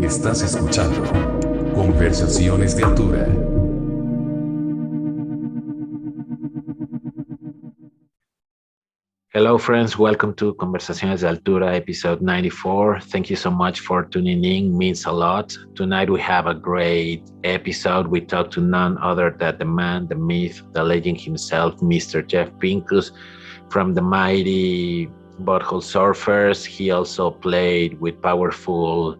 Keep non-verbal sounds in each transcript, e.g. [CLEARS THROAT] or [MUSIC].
Estás escuchando Conversaciones de Altura. Hello, friends. Welcome to Conversaciones de Altura, episode 94. Thank you so much for tuning in. Means a lot. Tonight we have a great episode. We talk to none other than the man, the myth, the legend himself, Mr. Jeff Pinkus from the mighty Butthole Surfers. He also played with powerful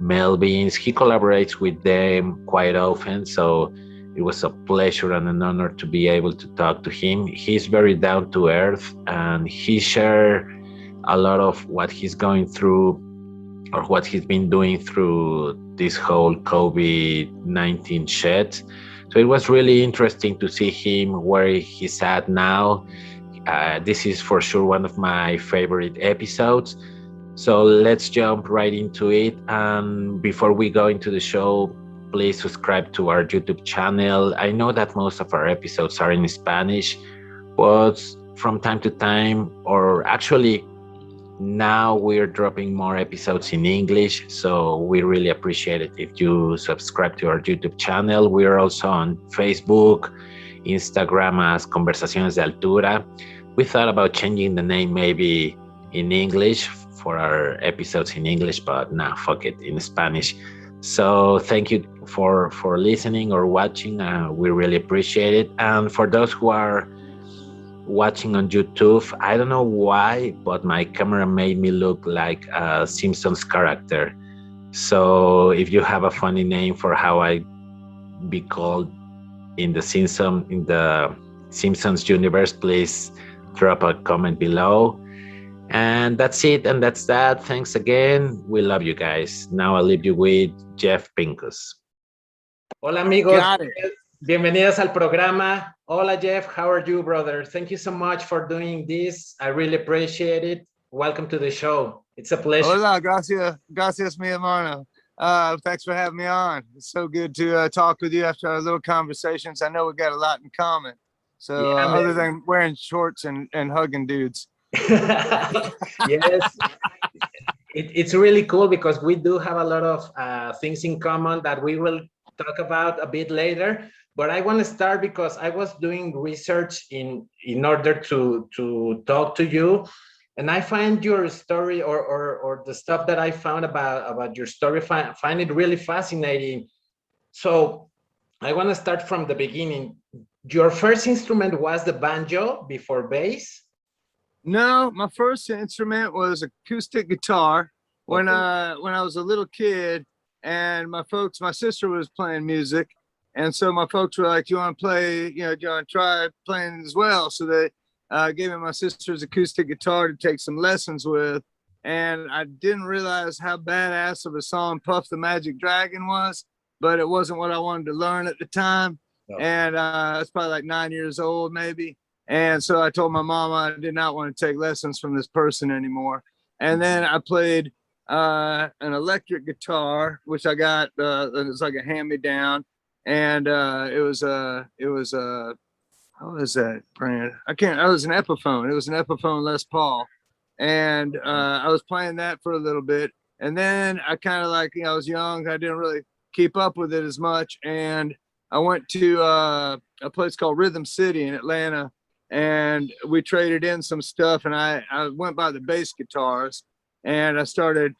Melvins. He collaborates with them quite often. So it was a pleasure and an honor to be able to talk to him. He's very down to earth and he shared a lot of what he's going through or what he's been doing through this whole COVID 19 shit. So it was really interesting to see him where he's at now. Uh, this is for sure one of my favorite episodes. So let's jump right into it. And before we go into the show, please subscribe to our YouTube channel. I know that most of our episodes are in Spanish, but from time to time, or actually now we're dropping more episodes in English. So we really appreciate it if you subscribe to our YouTube channel. We're also on Facebook, Instagram as Conversaciones de Altura. We thought about changing the name maybe in English for our episodes in English, but nah, fuck it, in Spanish. So thank you for for listening or watching. Uh, we really appreciate it. And for those who are watching on YouTube, I don't know why, but my camera made me look like a Simpsons character. So if you have a funny name for how I be called in the Simpson in the Simpsons universe, please drop a comment below. And that's it, and that's that. Thanks again. We love you guys. Now I'll leave you with Jeff Pinkus. Hola amigos, bienvenidos al programa. Hola Jeff, how are you, brother? Thank you so much for doing this. I really appreciate it. Welcome to the show. It's a pleasure. Hola, gracias, gracias, mi hermano. Uh, thanks for having me on. It's so good to uh, talk with you after our little conversations. I know we got a lot in common. So Yeah, uh, other than wearing shorts and, and hugging dudes. [LAUGHS] yes. It, it's really cool because we do have a lot of uh, things in common that we will talk about a bit later. But I want to start because I was doing research in in order to to talk to you, and I find your story or or, or the stuff that I found about about your story find, find it really fascinating. So I want to start from the beginning. Your first instrument was the banjo before bass. No, my first instrument was acoustic guitar when Okay. uh when I was a little kid and my folks my sister was playing music and so my folks were like "Do you want to play you know do you want to try playing as well so they uh, gave me my sister's acoustic guitar to take some lessons with and I didn't realize how badass of a song Puff the Magic Dragon was but it wasn't what I wanted to learn at the time No. and uh, I was probably like nine years old maybe and so I told my mama I did not want to take lessons from this person anymore. And then I played uh, an electric guitar, which I got. Uh, it was like a hand-me-down, and uh, it was a it was a how was that brand? I can't. It was an Epiphone. It was an Epiphone Les Paul, and uh, I was playing that for a little bit. And then I kind of like you know I was young. I didn't really keep up with it as much, and I went to uh, a place called Rhythm City in Atlanta and we traded in some stuff and I, I went by the bass guitars and I started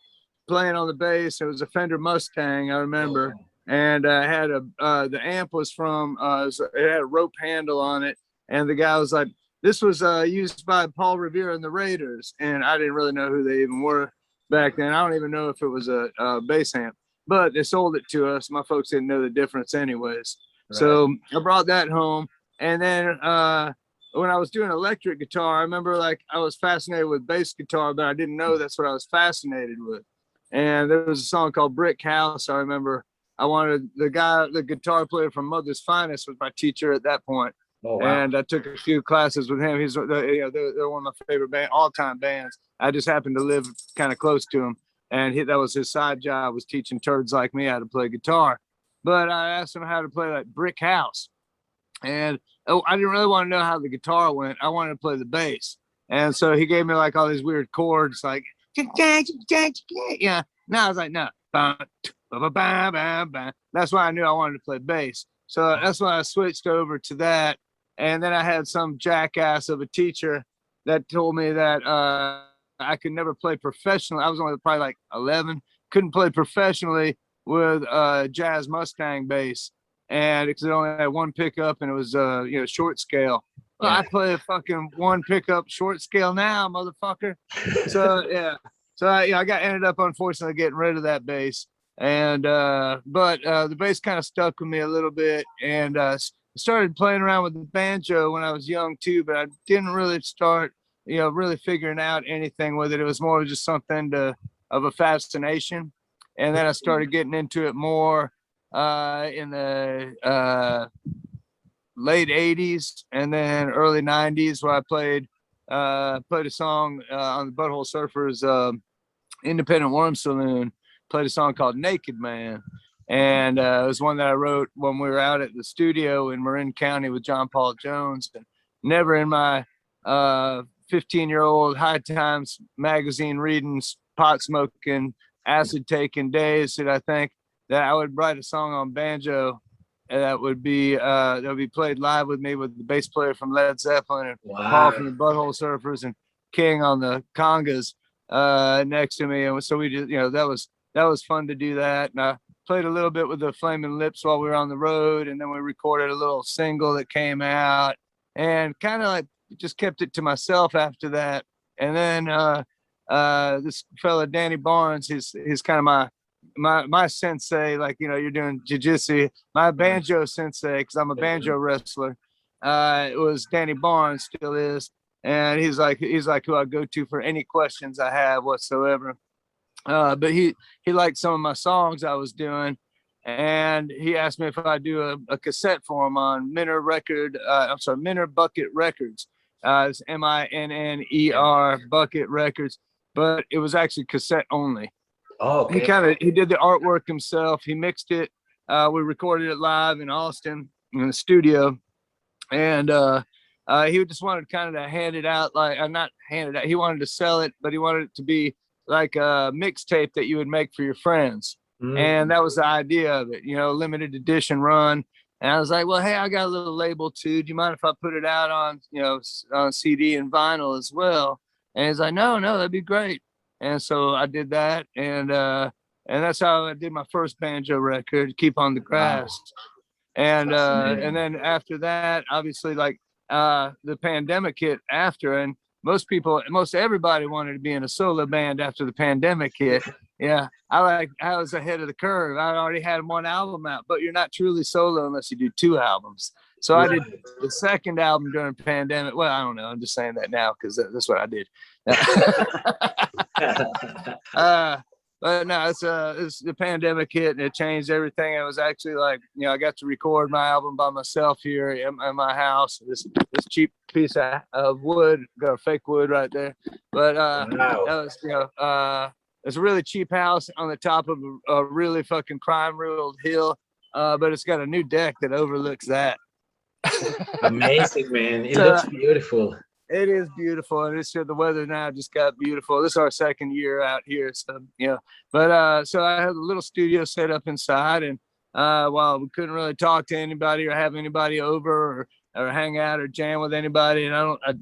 playing on the bass. It was a Fender Mustang, I remember. And I had a uh, the amp was from uh, it had a rope handle on it, and the guy was like, "This was uh, used by Paul Revere and the Raiders," and I didn't really know who they even were back then. I don't even know if it was a, a bass amp, but they sold it to us. My folks didn't know the difference, anyways. So I brought that home, and then uh, when I was doing electric guitar, I remember like I was fascinated with bass guitar, but I didn't know that's what I was fascinated with. And there was a song called Brick House. I remember I wanted the guy, the guitar player from Mother's Finest, was my teacher at that point. Oh, wow. and I took a few classes with him. He's you know, they're, they're one of my favorite band, all-time bands. I just happened to live kind of close to him, and he, that was his side job was teaching turds like me how to play guitar. But I asked him how to play like Brick House, and oh, I didn't really want to know how the guitar went. I wanted to play the bass, and so he gave me like all these weird chords, like yeah. Now I was like, no. That's why I knew I wanted to play bass. So that's why I switched over to that. And then I had some jackass of a teacher that told me that uh, I could never play professionally. I was only probably like 11, couldn't play professionally with a jazz Mustang bass, and because it only had one pickup and it was uh, you know short scale. Well, I play a fucking one pickup short scale now, motherfucker. So [LAUGHS] yeah, so I, yeah, I got ended up unfortunately getting rid of that bass, and uh, but uh, the bass kind of stuck with me a little bit, and uh, started playing around with the banjo when I was young too, but I didn't really start, you know, really figuring out anything with it. It was more just something to of a fascination, and then I started getting into it more uh, in the uh, late '80s and then early '90s, where I played uh, played a song uh, on the Butthole Surfers um Independent Worm Saloon. Played a song called Naked Man, and uh, it was one that I wrote when we were out at the studio in Marin County with John Paul Jones. And never in my uh, 15 year old High Times magazine reading, pot smoking, acid taking days that I think that I would write a song on banjo and that would be uh, that would be played live with me with the bass player from Led Zeppelin and Paul from the Butthole Surfers and King on the congas uh, next to me, and so we just you know that was that was fun to do that. And I played a little bit with the Flaming Lips while we were on the road, and then we recorded a little single that came out, and kind of like just kept it to myself after that. And then uh, uh, this fella Danny Barnes, he's he's kind of my my my sensei. Like you know, you're doing jujitsu. My banjo sensei, because I'm a banjo wrestler. Uh, it was Danny Barnes, still is, and he's like he's like who I go to for any questions I have whatsoever. Uh, but he he liked some of my songs I was doing, and he asked me if I'd do a, a cassette for him on Minner Record. Uh, I'm sorry, Minner Bucket Records. Uh, it's M I N N E R Bucket Records, but it was actually cassette only. Oh, he kind of he did the artwork himself he mixed it uh we recorded it live in austin in the studio and uh uh he just wanted kind of to hand it out like uh, not hand it out he wanted to sell it but he wanted it to be like a mixtape that you would make for your friends. Mm. and that was the idea of it you know limited edition run and i was like well hey i got a little label too. Do you mind if i put it out on you know on cd and vinyl as well? And he's like no no that'd be great. And so i did that and uh and that's how i did my first banjo record keep on the grass. And uh and then after that obviously like uh the pandemic hit after and most people most everybody wanted to be in a solo band after the pandemic hit. Yeah i like i was ahead of the curve. I already had one album out but you're not truly solo unless you do two albums. So i did the second album during pandemic. Well i don't know. I'm just saying that now because that's what i did. [LAUGHS] Uh but no it's uh it's the pandemic hit and it changed everything it was actually like you know i got to record my album by myself here in, in my house this this cheap piece of, of wood got a fake wood right there but uh wow. that was you know uh it's a really cheap house on the top of a, a really fucking crime riddled hill uh but it's got a new deck that overlooks that Amazing, man. It [LAUGHS] So- looks beautiful. It is beautiful and it's the weather now just got beautiful. This is our second year out here so you know but uh so i had a little studio set up inside and uh while we couldn't really talk to anybody or have anybody over or, or hang out or jam with anybody and i don't I,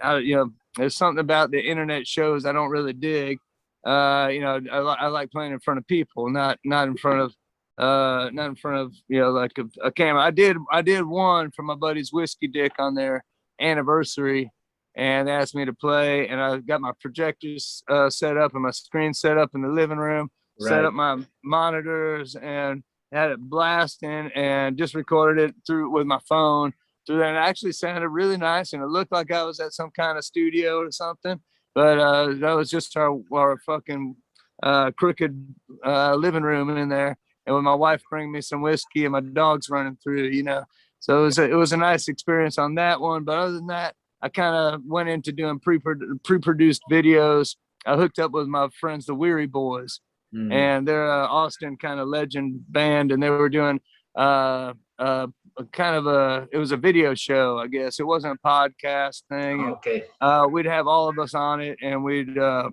I you know there's something about the internet shows i don't really dig. Uh you know i, I like playing in front of people not not in front of uh not in front of you know like a, a camera. I did i did one for my buddy's whiskey dick on their anniversary and asked me to play and i got my projectors uh, set up and my screen set up in the living room set up my monitors and had it blasting and just recorded it through with my phone through there and it actually sounded really nice and it looked like i was at some kind of studio or something but uh that was just our our fucking uh crooked uh living room in there and with my wife bringing me some whiskey and my dogs running through you know so it was a, it was a nice experience on that one but other than that I kind of went into doing pre pre-produced videos. I hooked up with my friends, the Weary Boys, Mm. and they're a Austin kind of legend band, and they were doing uh, uh, a kind of a it was a video show, I guess. It wasn't a podcast thing. okay. uh, we'd have all of us on it, and we'd uh,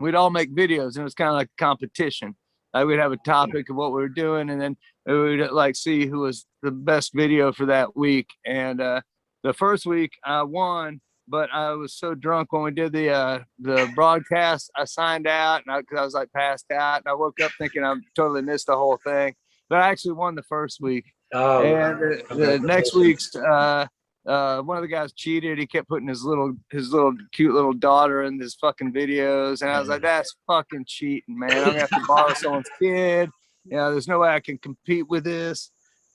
we'd all make videos and it was kind of like a competition. Like we'd have a topic of what we were doing and then we would like see who was the best video for that week. And uh, the first week I won, but I was so drunk when we did the uh, the broadcast. I signed out and because I, I was like passed out and I woke up thinking I totally missed the whole thing. But I actually won the first week. Oh, and the, the next week's uh, uh, one of the guys cheated. He kept putting his little his little cute little daughter in his fucking videos, and I was like, that's fucking cheating, man. I'm gonna have to borrow [LAUGHS] someone's kid. You know, there's no way I can compete with this.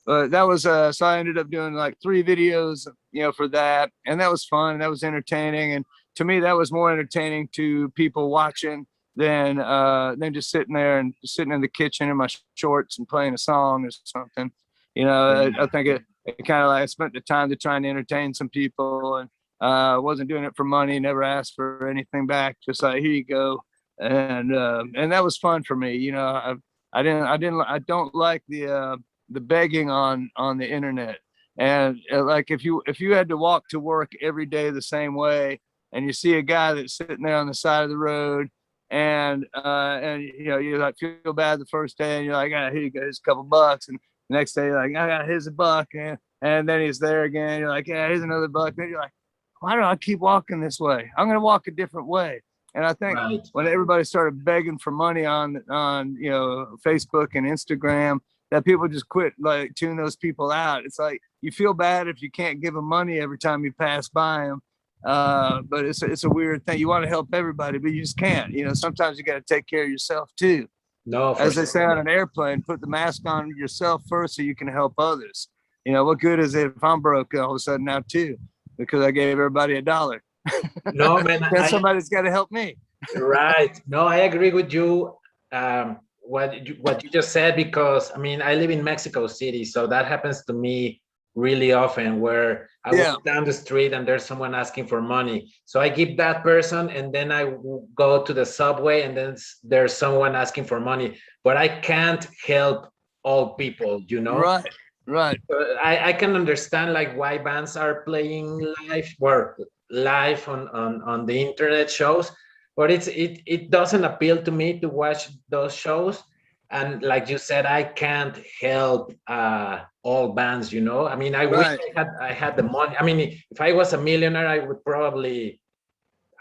But that was uh, so I ended up doing like three videos, you know, for that, and that was fun. That was entertaining, and to me, that was more entertaining to people watching than uh than just sitting there and sitting in the kitchen in my shorts and playing a song or something. You know, I, I think it, it kind of like I spent the time to try and entertain some people and uh wasn't doing it for money, never asked for anything back, just like here you go. And um and that was fun for me. You know, I I didn't I didn't I don't like the uh the begging on on the internet. And uh, like if you if you had to walk to work every day the same way and you see a guy that's sitting there on the side of the road and uh and you know you like feel bad the first day and you're like ah, here you go here's a couple bucks and the next day you're like I got here's a buck and and then he's there again you're like yeah here's another buck then you're like why do I keep walking this way I'm gonna walk a different way and I think Right. when everybody started begging for money on on you know Facebook and Instagram that people just quit like tune those people out it's like you feel bad if you can't give them money every time you pass by them uh, but it's a, it's a weird thing. You want to help everybody, but you just can't. You know, sometimes you got to take care of yourself too. no, As they sure. say on an airplane, put the mask on yourself first so you can help others. You know, what good is it if I'm broke all of a sudden now too because I gave everybody a dollar? no, man, [LAUGHS] Then somebody's got to help me. right. No, I agree with you. Um, what you, what you just said because I mean I live in Mexico City, so that happens to me really often where I Yeah. walk down the street and there's someone asking for money. So I give that person and then I go to the subway and then there's someone asking for money. But I can't help all people, you know? Right, right. I, I can understand like why bands are playing live or live on, on, on the internet shows, but it's it it doesn't appeal to me to watch those shows. And like you said, I can't help uh, all bands. You know, I mean, I wish I had I had the money. I mean, if I was a millionaire, I would probably,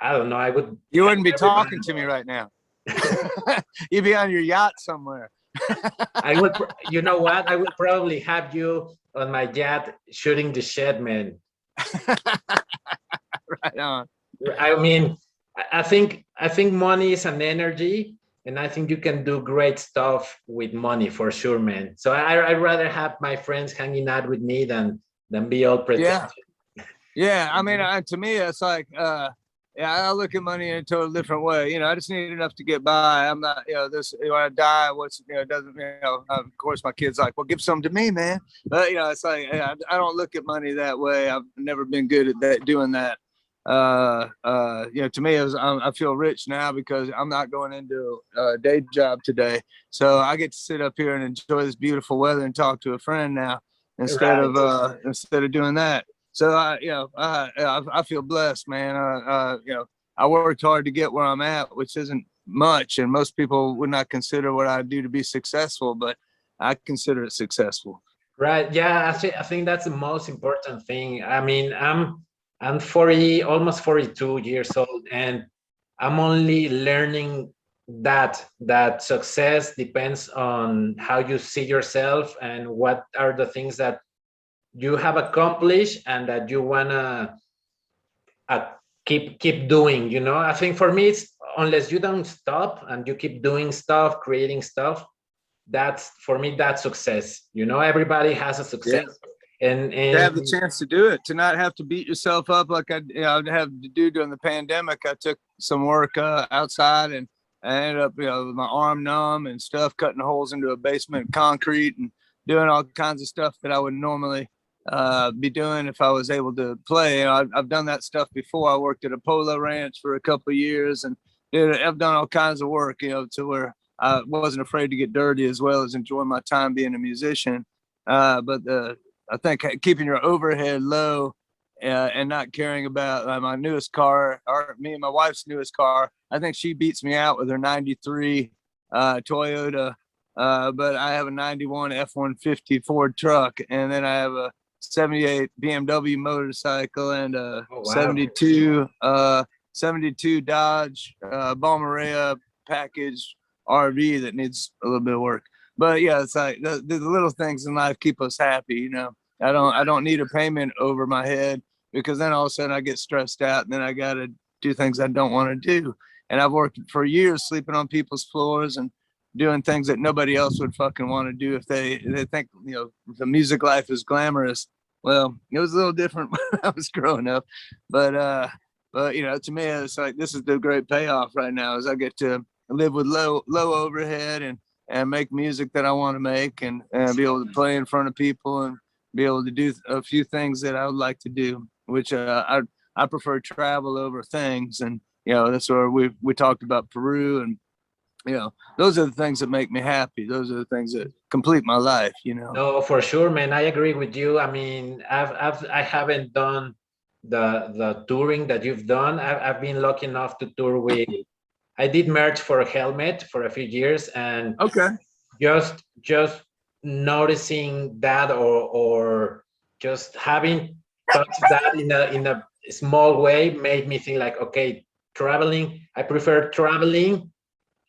I don't know, I would. You wouldn't be talking to me right now. [LAUGHS] [LAUGHS] You'd be on your yacht somewhere. I would. [LAUGHS] You know what? I would probably have you on my yacht shooting the shed, man. right on. I mean, I- think I think money is an energy, and I think you can do great stuff with money for sure, man. So I I'd rather have my friends hanging out with me than than be all pretentious. Yeah, [LAUGHS] yeah. I mean, I, to me, it's like, uh, yeah, I look at money in a totally different way. You know, I just need enough to get by. I'm not, you know, this when I die, what's, you know, doesn't, you know, of course, my kid's like, well, give some to me, man. But you know, it's like I, I don't look at money that way. I've never been good at that, doing that. Uh, uh, you know, to me, it was, I'm, I feel rich now because I'm not going into a day job today, so I get to sit up here and enjoy this beautiful weather and talk to a friend now instead of uh instead of doing that. So I, you know, I, I, I feel blessed, man. Uh, uh, you know, I worked hard to get where I'm at, which isn't much, and most people would not consider what I do to be successful, but I consider it successful. Right. Yeah, I think I think that's the most important thing. I mean, I'm I'm 40, almost 42 years old, and I'm only learning that that success depends on how you see yourself and what are the things that you have accomplished and that you wanna uh, keep keep doing. You know, I think for me, it's unless you don't stop and you keep doing stuff, creating stuff, that's for me that's success you know? Everybody has a success and and to have the chance to do it, to not have to beat yourself up like I, you know, I'd have to do during the pandemic. I took some work uh, outside and I ended up, you know, with my arm numb and stuff, cutting holes into a basement concrete and doing all kinds of stuff that I would normally uh, be doing if I was able to play. You know, I've, I've done that stuff before. I worked at a polo ranch for a couple of years and did, I've done all kinds of work, you know, to where I wasn't afraid to get dirty as well as enjoy my time being a musician. Uh, but the I think keeping your overhead low uh, and not caring about uh, my newest car or me and my wife's newest car. I think she beats me out with her 93 uh, Toyota, uh, but I have a 91 F-150 Ford truck, and then I have a 78 BMW motorcycle and a Oh, wow. 72 uh 72 Dodge uh package RV that needs a little bit of work. But yeah, it's like the, the little things in life keep us happy, you know. I don't I don't need a payment over my head because then all of a sudden I get stressed out and then I gotta do things I don't want to do. And I've worked for years sleeping on people's floors and doing things that nobody else would fucking want to do if they they think you know the music life is glamorous. Well, it was a little different [LAUGHS] when I was growing up, but uh, but you know, to me, it's like this is the great payoff right now. Is I get to live with low low overhead and and make music that I want to make and and be able to play in front of people and be able to do a few things that I would like to do, which uh, I I prefer travel over things and you know that's where we we talked about Peru and you know those are the things that make me happy. Those are the things that complete my life. You know. No, for sure, man. I agree with you. I mean, I've, I've I haven't done the the touring that you've done. I've, I've been lucky enough to tour with. I did merch for a Helmet for a few years, and Okay. just just noticing that, or or just having touched that in a in a small way, made me think like, okay, traveling. I prefer traveling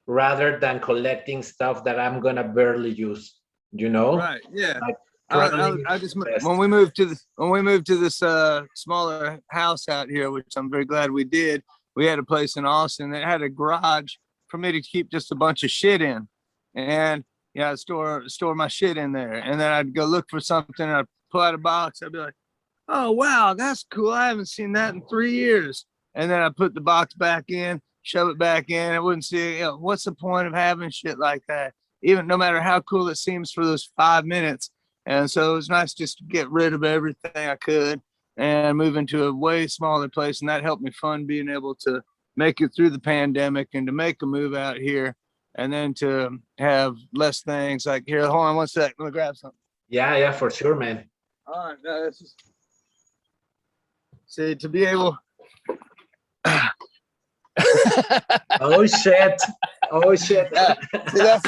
rather than collecting stuff that I'm gonna barely use. You know. Right. Yeah. Like, I, I, I just when we moved to the when we moved to this uh smaller house out here, which I'm very glad we did. We had a place in Austin that had a garage for me to keep just a bunch of shit in, and yeah, I'd store store my shit in there, and then I'd go look for something. And I'd pull out a box. I'd be like, "Oh wow, that's cool. I haven't seen that in three years." And then I put the box back in, shove it back in. I wouldn't see. You know, what's the point of having shit like that? Even no matter how cool it seems for those five minutes. And so it was nice just to get rid of everything I could and move into a way smaller place. And that helped me fund being able to make it through the pandemic and to make a move out here and then to have less things like here, hold on one sec. Let me grab something. Yeah, yeah, for sure, man. All right. No, this is see to be able [LAUGHS] Oh shit! Oh shit! Yeah. [LAUGHS] See, that's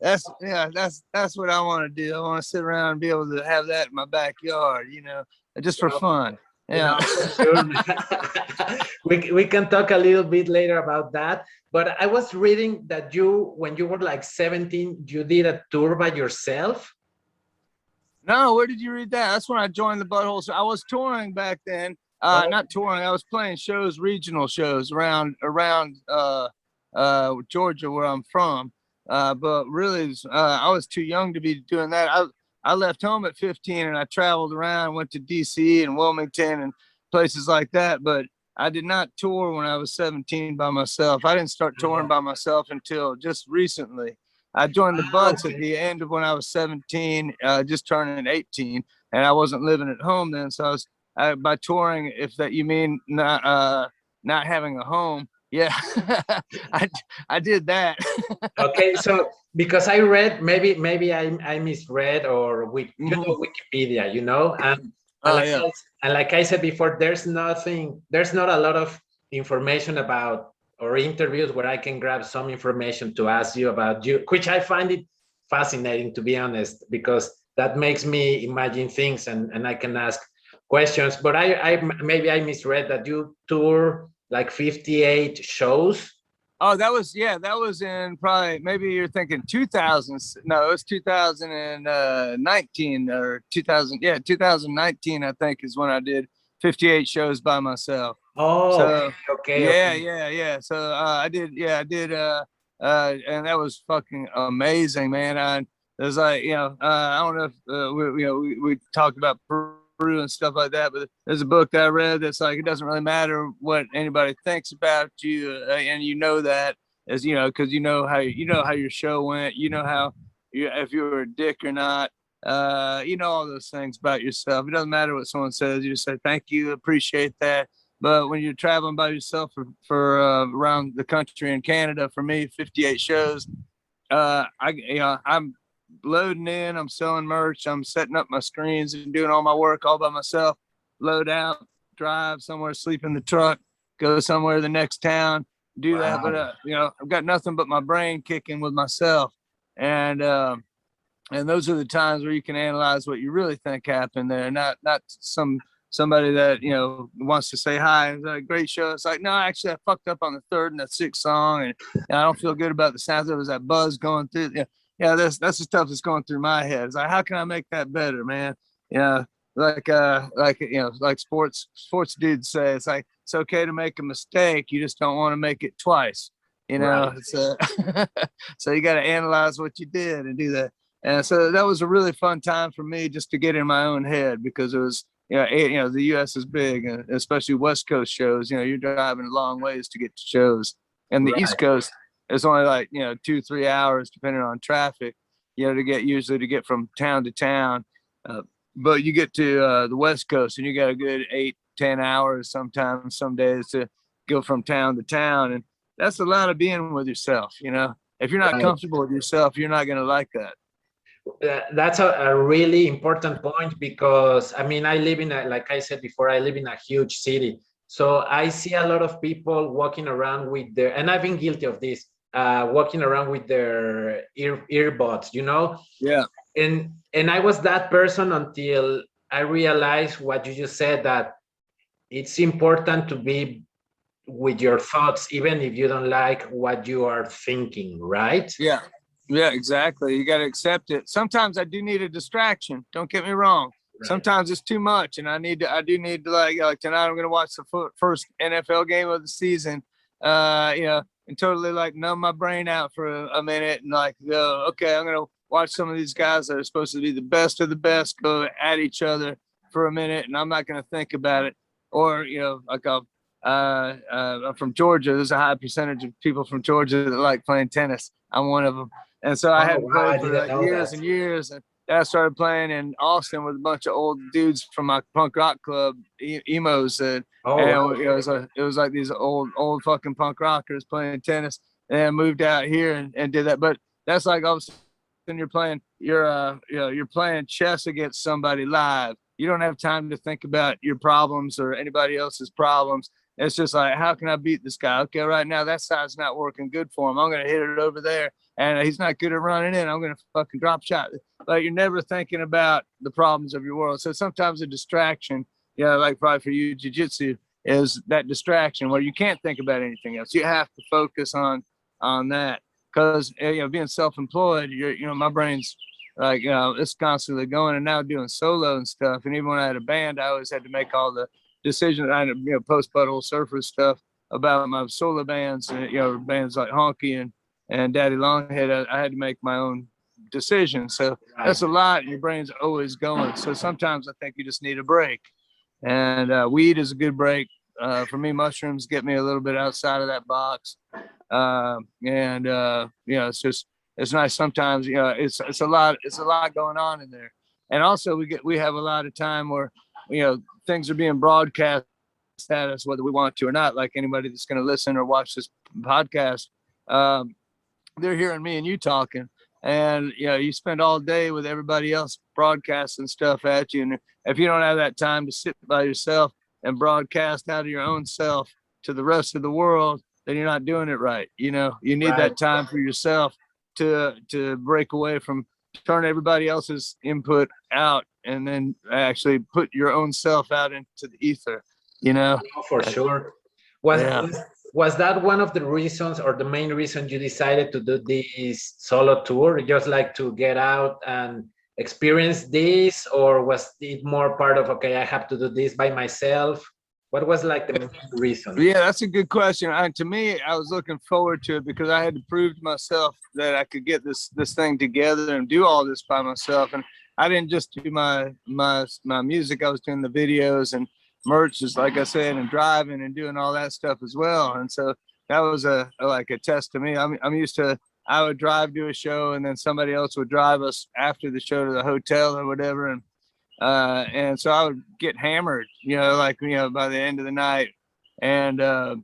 that's yeah, that's that's what I want to do. I want to sit around and be able to have that in my backyard, you know, just for fun. Yeah. [LAUGHS] [LAUGHS] we, we can talk a little bit later about that. But I was reading that you, when you were like 17, you did a tour by yourself. No, where did you read that? That's when I joined the Butthole. So I was touring back then. Uh, Oh. not touring. I was playing shows, regional shows around around uh, uh, Georgia, where I'm from. Uh, but really, uh, I was too young to be doing that. I I left home at 15 and I traveled around, went to DC and Wilmington and places like that. But I did not tour when I was 17 by myself. I didn't start touring by myself until just recently. I joined the Ah, Buds at the end of when I was 17, uh, just turning 18, and I wasn't living at home then. So I was uh, by touring, if that you mean not uh, not having a home. Yeah, [LAUGHS] I I did that. [LAUGHS] Okay, so because I read, maybe maybe I, I misread or we, you mm-hmm. know Wikipedia, you know, and, and, Oh, like yeah. I, and like I said before, there's nothing, there's not a lot of information about or interviews where I can grab some information to ask you about you, which I find it fascinating to be honest, because that makes me imagine things and, and I can ask questions. But I, I maybe I misread that you tour like 58 shows. Oh, that was yeah, that was in probably maybe you're thinking 2000. No, it was 2019 or 2000. Yeah, 2019 I think is when I did 58 shows by myself. Oh, So, okay, okay. yeah, okay. yeah, yeah. So uh, I did, yeah, I did, uh, uh, and that was fucking amazing, man. I it was like, you know, uh, I don't know if uh, we, you know, we, we talked about Peru and stuff like that, but there's a book that I read that's like it doesn't really matter what anybody thinks about you, uh, and you know that as you know, because you know how you know how your show went, you know how you if you were a dick or not. Uh, you know all those things about yourself. It doesn't matter what someone says. You just say thank you, appreciate that. But when you're traveling by yourself for, for uh, around the country in Canada, for me, 58 shows, uh, I you know I'm loading in, I'm selling merch, I'm setting up my screens and doing all my work all by myself. Load out, drive somewhere, sleep in the truck, go somewhere the next town, do that. But uh, you know, I've got nothing but my brain kicking with myself, and um, and those are the times where you can analyze what you really think happened there, not not some somebody that you know wants to say hi and a great show. It's like, no, actually, I fucked up on the third and the sixth song, and, and I don't feel good about the sounds. There was that buzz going through. Yeah, yeah, that's that's the stuff that's going through my head. It's like, how can I make that better, man? Yeah, like uh, like you know, like sports sports dudes say, it's like it's okay to make a mistake. You just don't want to make it twice. You know, right. it's, uh, [LAUGHS] so you got to analyze what you did and do that. And so that was a really fun time for me just to get in my own head because it was you know, you know, the U.S. is big, and especially West Coast shows. You know, you're driving a long ways to get to shows, and the right. East Coast is only like you know two, three hours depending on traffic. You know, to get usually to get from town to town, uh, but you get to uh, the West Coast and you got a good eight, ten hours sometimes, some days to go from town to town, and that's a lot of being with yourself. You know, if you're not right. comfortable with yourself, you're not going to like that. Uh, that's a, a, really important point because I mean I live in a like I said before I live in a huge city so I see a lot of people walking around with their and I've been guilty of this uh, walking around with their ear earbuds you know yeah and and I was that person until I realized what you just said that it's important to be with your thoughts even if you don't like what you are thinking right yeah yeah, exactly. You got to accept it. Sometimes I do need a distraction. Don't get me wrong. Right. Sometimes it's too much, and I need to. I do need to like like tonight. I'm going to watch the first NFL game of the season. Uh, you know, and totally like numb my brain out for a, a minute, and like go, okay, I'm going to watch some of these guys that are supposed to be the best of the best go at each other for a minute, and I'm not going to think about it. Or you know, like I'll uh, uh, I'm from Georgia. There's a high percentage of people from Georgia that like playing tennis. I'm one of them. And so I oh, had wow, played for like years that. and years. And I started playing in Austin with a bunch of old dudes from my punk rock club, e- Emo's. And, oh, and it, was a, it was like these old, old fucking punk rockers playing tennis. And I moved out here and, and did that. But that's like all of a sudden you're playing, you're, uh, you know, you're playing chess against somebody live. You don't have time to think about your problems or anybody else's problems. It's just like, how can I beat this guy? Okay, right now that side's not working good for him. I'm gonna hit it over there, and he's not good at running in. I'm gonna fucking drop shot. But you're never thinking about the problems of your world. So sometimes a distraction, you know, like probably for you, jujitsu is that distraction where you can't think about anything else. You have to focus on on that because eh, you know being self-employed, you're you know my brain's like you know it's constantly going and now doing solo and stuff. And even when I had a band, I always had to make all the decisions. I you know post butthole surfer stuff about my solo bands and you know bands like Honky and and Daddy Longhead. I, I had to make my own decision. So that's a lot. Your brain's always going. So sometimes I think you just need a break. And uh, weed is a good break. Uh, for me, mushrooms get me a little bit outside of that box. Uh, and uh, you know, it's just it's nice sometimes. You know, it's it's a lot. It's a lot going on in there. And also, we get we have a lot of time where you know things are being broadcast at us whether we want to or not like anybody that's going to listen or watch this podcast um, they're hearing me and you talking. And you know you spend all day with everybody else broadcasting stuff at you. And if you don't have that time to sit by yourself and broadcast out of your own self to the rest of the world then you're not doing it right you know? You need right. that time for yourself to to break away from turn everybody else's input out and then actually put your own self out into the ether you know? Oh, for sure. Was, yeah. Was that one of the reasons or the main reason you decided to do this solo tour? Just like to get out and experience this or was it more part of okay i have to do this by myself? What was like the reason? Yeah that's a good question. And to me i was looking forward to it because i had to prove to myself that i could get this this thing together and do all this by myself. And i didn't just do my my my music i was doing the videos and merch just like i said and driving and doing all that stuff as well. And so that was a, like a test to me. I'm, I'm used to i would drive to a show and then somebody else would drive us after the show to the hotel or whatever. And uh, and so I would get hammered, you know, like you know by the end of the night, and uh,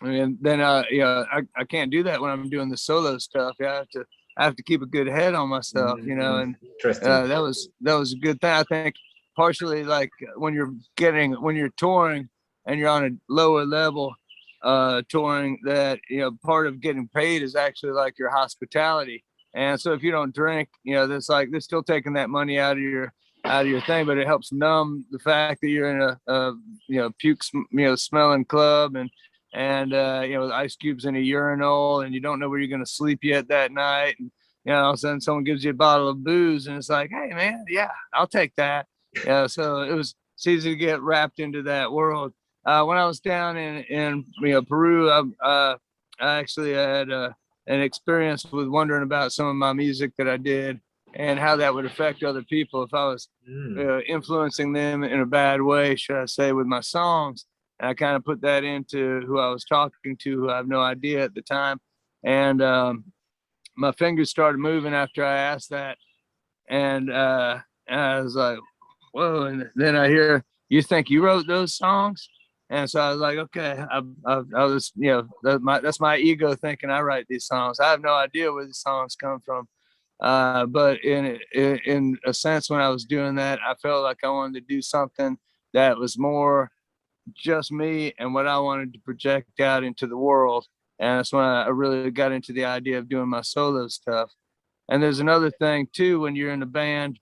and then uh, you know I, I can't do that when I'm doing the solo stuff. Yeah, I have to I have to keep a good head on myself, you know, and uh, that was that was a good thing. I think partially like when you're getting when you're touring and you're on a lower level uh touring that you know part of getting paid is actually like your hospitality. And so if you don't drink you know that's like they're still taking that money out of your out of your thing but it helps numb the fact that you're in a, a you know puke you know smelling club and and uh you know ice cubes in a urinal and you don't know where you're going to sleep yet that night. And you know all of a sudden someone gives you a bottle of booze and it's like hey man yeah i'll take that yeah so it was it's easy to get wrapped into that world uh, when I was down in in you know Peru, I, uh, I actually had uh, an experience with wondering about some of my music that I did and how that would affect other people if I was mm. influencing them in a bad way, should I say, with my songs. And I kind of put that into who I was talking to, who I have no idea at the time, and um, my fingers started moving after I asked that, and, uh, and I was like, "Whoa!" And then I hear, "You think you wrote those songs?" And so I was like, okay, I, I, I was, you know, that my, that's my ego thinking I write these songs. I have no idea where these songs come from. Uh, but in, in, in a sense, when I was doing that, I felt like I wanted to do something that was more just me and what I wanted to project out into the world. And that's when I really got into the idea of doing my solo stuff. And there's another thing too, when you're in a band,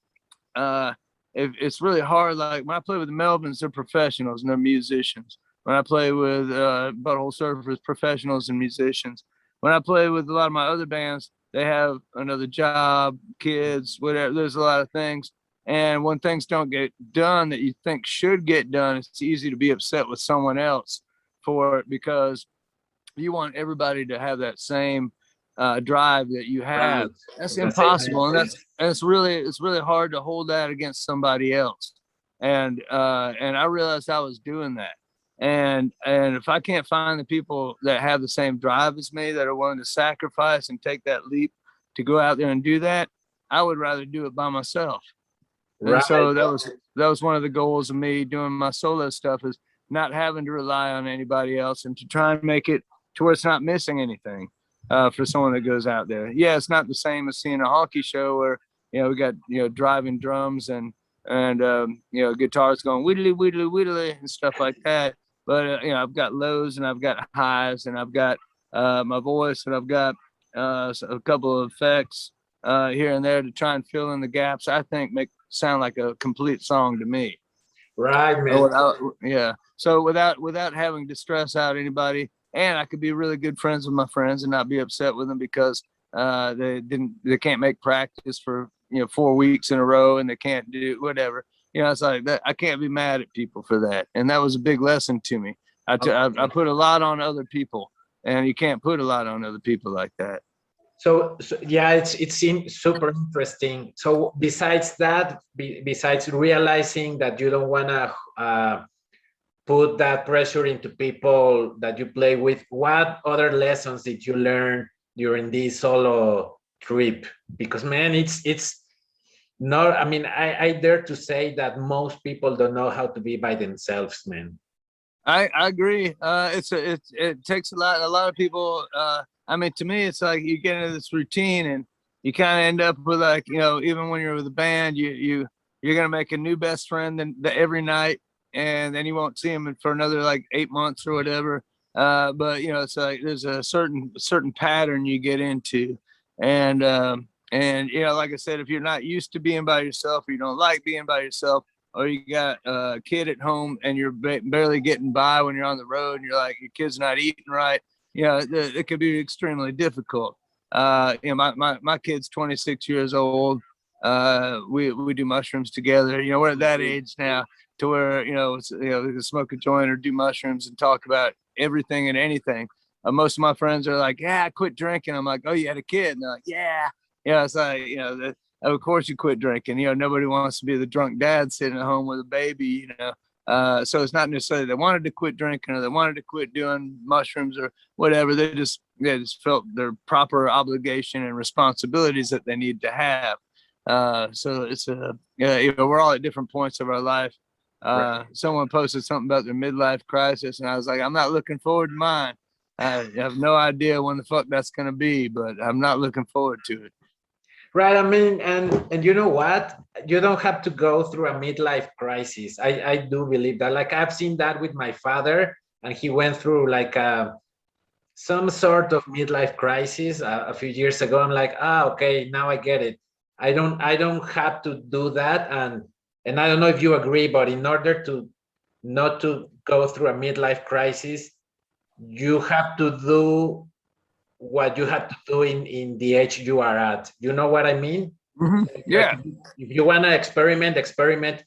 uh, it, it's really hard. Like when I play with the Melvins, they're professionals and they're musicians. When I play with uh, Butthole Surfers, professionals and musicians. When I play with a lot of my other bands, they have another job, kids, whatever. There's a lot of things. And when things don't get done that you think should get done, it's easy to be upset with someone else for it because you want everybody to have that same uh, drive that you have. That's, that's impossible, and that's and it's really it's really hard to hold that against somebody else. And uh, and I realized I was doing that. And and if I can't find the people that have the same drive as me that are willing to sacrifice and take that leap to go out there and do that, I would rather do it by myself. Right. And so that was that was one of the goals of me doing my solo stuff is not having to rely on anybody else and to try and make it to where it's not missing anything uh, for someone that goes out there. Yeah, it's not the same as seeing a hockey show where you know we got you know driving drums and and um, you know guitars going whittly whittly whittly and stuff like that. But uh, you know I've got lows and I've got highs and I've got uh, my voice and I've got uh, a couple of effects uh, here and there to try and fill in the gaps. I think make sound like a complete song to me. Right, man. Without, yeah. So without without having to stress out anybody, and I could be really good friends with my friends and not be upset with them because uh, they didn't they can't make practice for you know four weeks in a row and they can't do whatever. You know, it's like that. I can't be mad at people for that, and that was a big lesson to me. I, t- I, I put a lot on other people, and you can't put a lot on other people like that. So, so, yeah it's it seems super interesting so besides that be, besides realizing that you don't want to uh, put that pressure into people that you play with. What other lessons did you learn during this solo trip? Because man it's it's not i mean i i dare to say that most people don't know how to be by themselves man. I i agree. Uh it's a, it it takes a lot a lot of people uh i mean to me it's like you get into this routine and you kind of end up with like you know even when you're with a band you you you're gonna make a new best friend then every night and then you won't see them for another like eight months or whatever. Uh, but you know, it's like there's a certain certain pattern you get into, and um, and you know, like I said, if you're not used to being by yourself, or you don't like being by yourself, or you got a kid at home and you're ba- barely getting by when you're on the road, and you're like your kid's not eating right, you know, it, it could be extremely difficult. Uh, you know, my, my, my kid's 26 years old. Uh, we, we do mushrooms together. You know, we're at that age now to where you know, you know, we can smoke a joint or do mushrooms and talk about everything and anything. Uh, most of my friends are like, "Yeah, I quit drinking." I'm like, "Oh, you had a kid?" And they're like, "Yeah." Know, it's like, you know, the, of course you quit drinking. You know, nobody wants to be the drunk dad sitting at home with a baby. You know, uh, so it's not necessarily they wanted to quit drinking or they wanted to quit doing mushrooms or whatever. They just they just felt their proper obligation and responsibilities that they need to have. Uh, so it's a yeah, you know, we're all at different points of our life. Uh, right. Someone posted something about their midlife crisis, and I was like, I'm not looking forward to mine. I have no idea when the fuck that's going to be, but I'm not looking forward to it. Right. I mean, and and you know what? You don't have to go through a midlife crisis. I I do believe that. Like I've seen that with my father, and he went through like a some sort of midlife crisis a, a few years ago. I'm like, ah, okay, now I get it. I don't I don't have to do that, and and I don't know if you agree, but in order to not to go through a midlife crisis, you have to do what you have to do in in the age you are at. You know what I mean? Mhm. Yeah. If you want to experiment, experiment.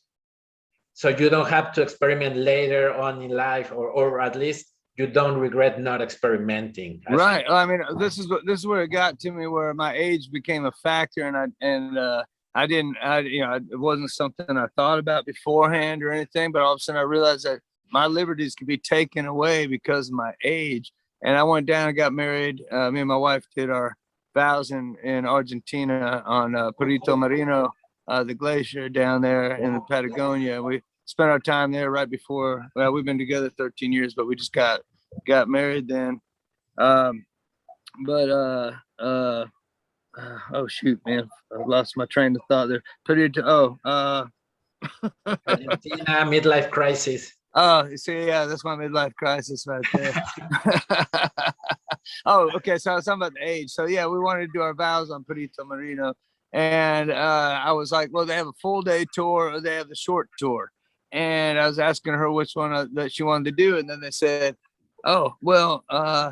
So you don't have to experiment later on in life, or or at least you don't regret not experimenting. Right. I mean, this is what this is where it got to me, where my age became a factor, and I and uh, I didn't, I you know, it wasn't something I thought about beforehand or anything. But all of a sudden, I realized that my liberties could be taken away because of my age. And I went down and got married. Uh, me and my wife did our vows in in Argentina on uh, Perito Moreno, uh, the glacier down there in the Patagonia. We spent our time there right before. Well, we've been together 13 years, but we just got got married then. Um, but uh, uh, uh, [SIGHS] oh shoot, man, I lost my train of thought there. Perito. Oh, uh, Argentina midlife crisis. Oh, you see, yeah, that's my midlife crisis right there. [LAUGHS] oh, okay. So I was talking about the age. So yeah, we wanted to do our vows on Perito Moreno, and uh, I was like, well, they have a full day tour or they have the short tour, and I was asking her which one uh, that she wanted to do, and then they said, oh, well, uh,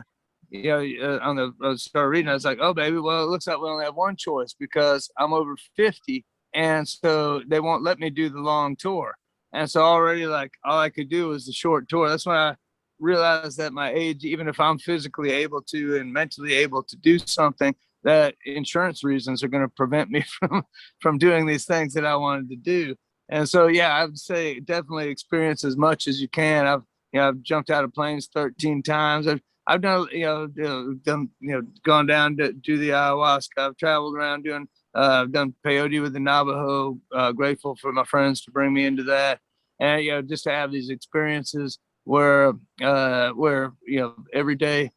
you know, uh, on the I started reading, I was like, oh, baby, well, it looks like we only have one choice because I'm over fifty, and so they won't let me do the long tour. And so already like all I could do was the short tour. That's when I realized that my age, even if I'm physically able to and mentally able to do something, that insurance reasons are going to prevent me [LAUGHS] from from doing these things that I wanted to do. And so yeah, I would say definitely experience as much as you can. I've you know I've jumped out of planes 13 times. I've I've done you know done you know gone down to do the ayahuasca. I've traveled around doing uh, I've done peyote with the Navajo. Uh, grateful for my friends to bring me into that, and you know, just to have these experiences where, uh, where you know, every day.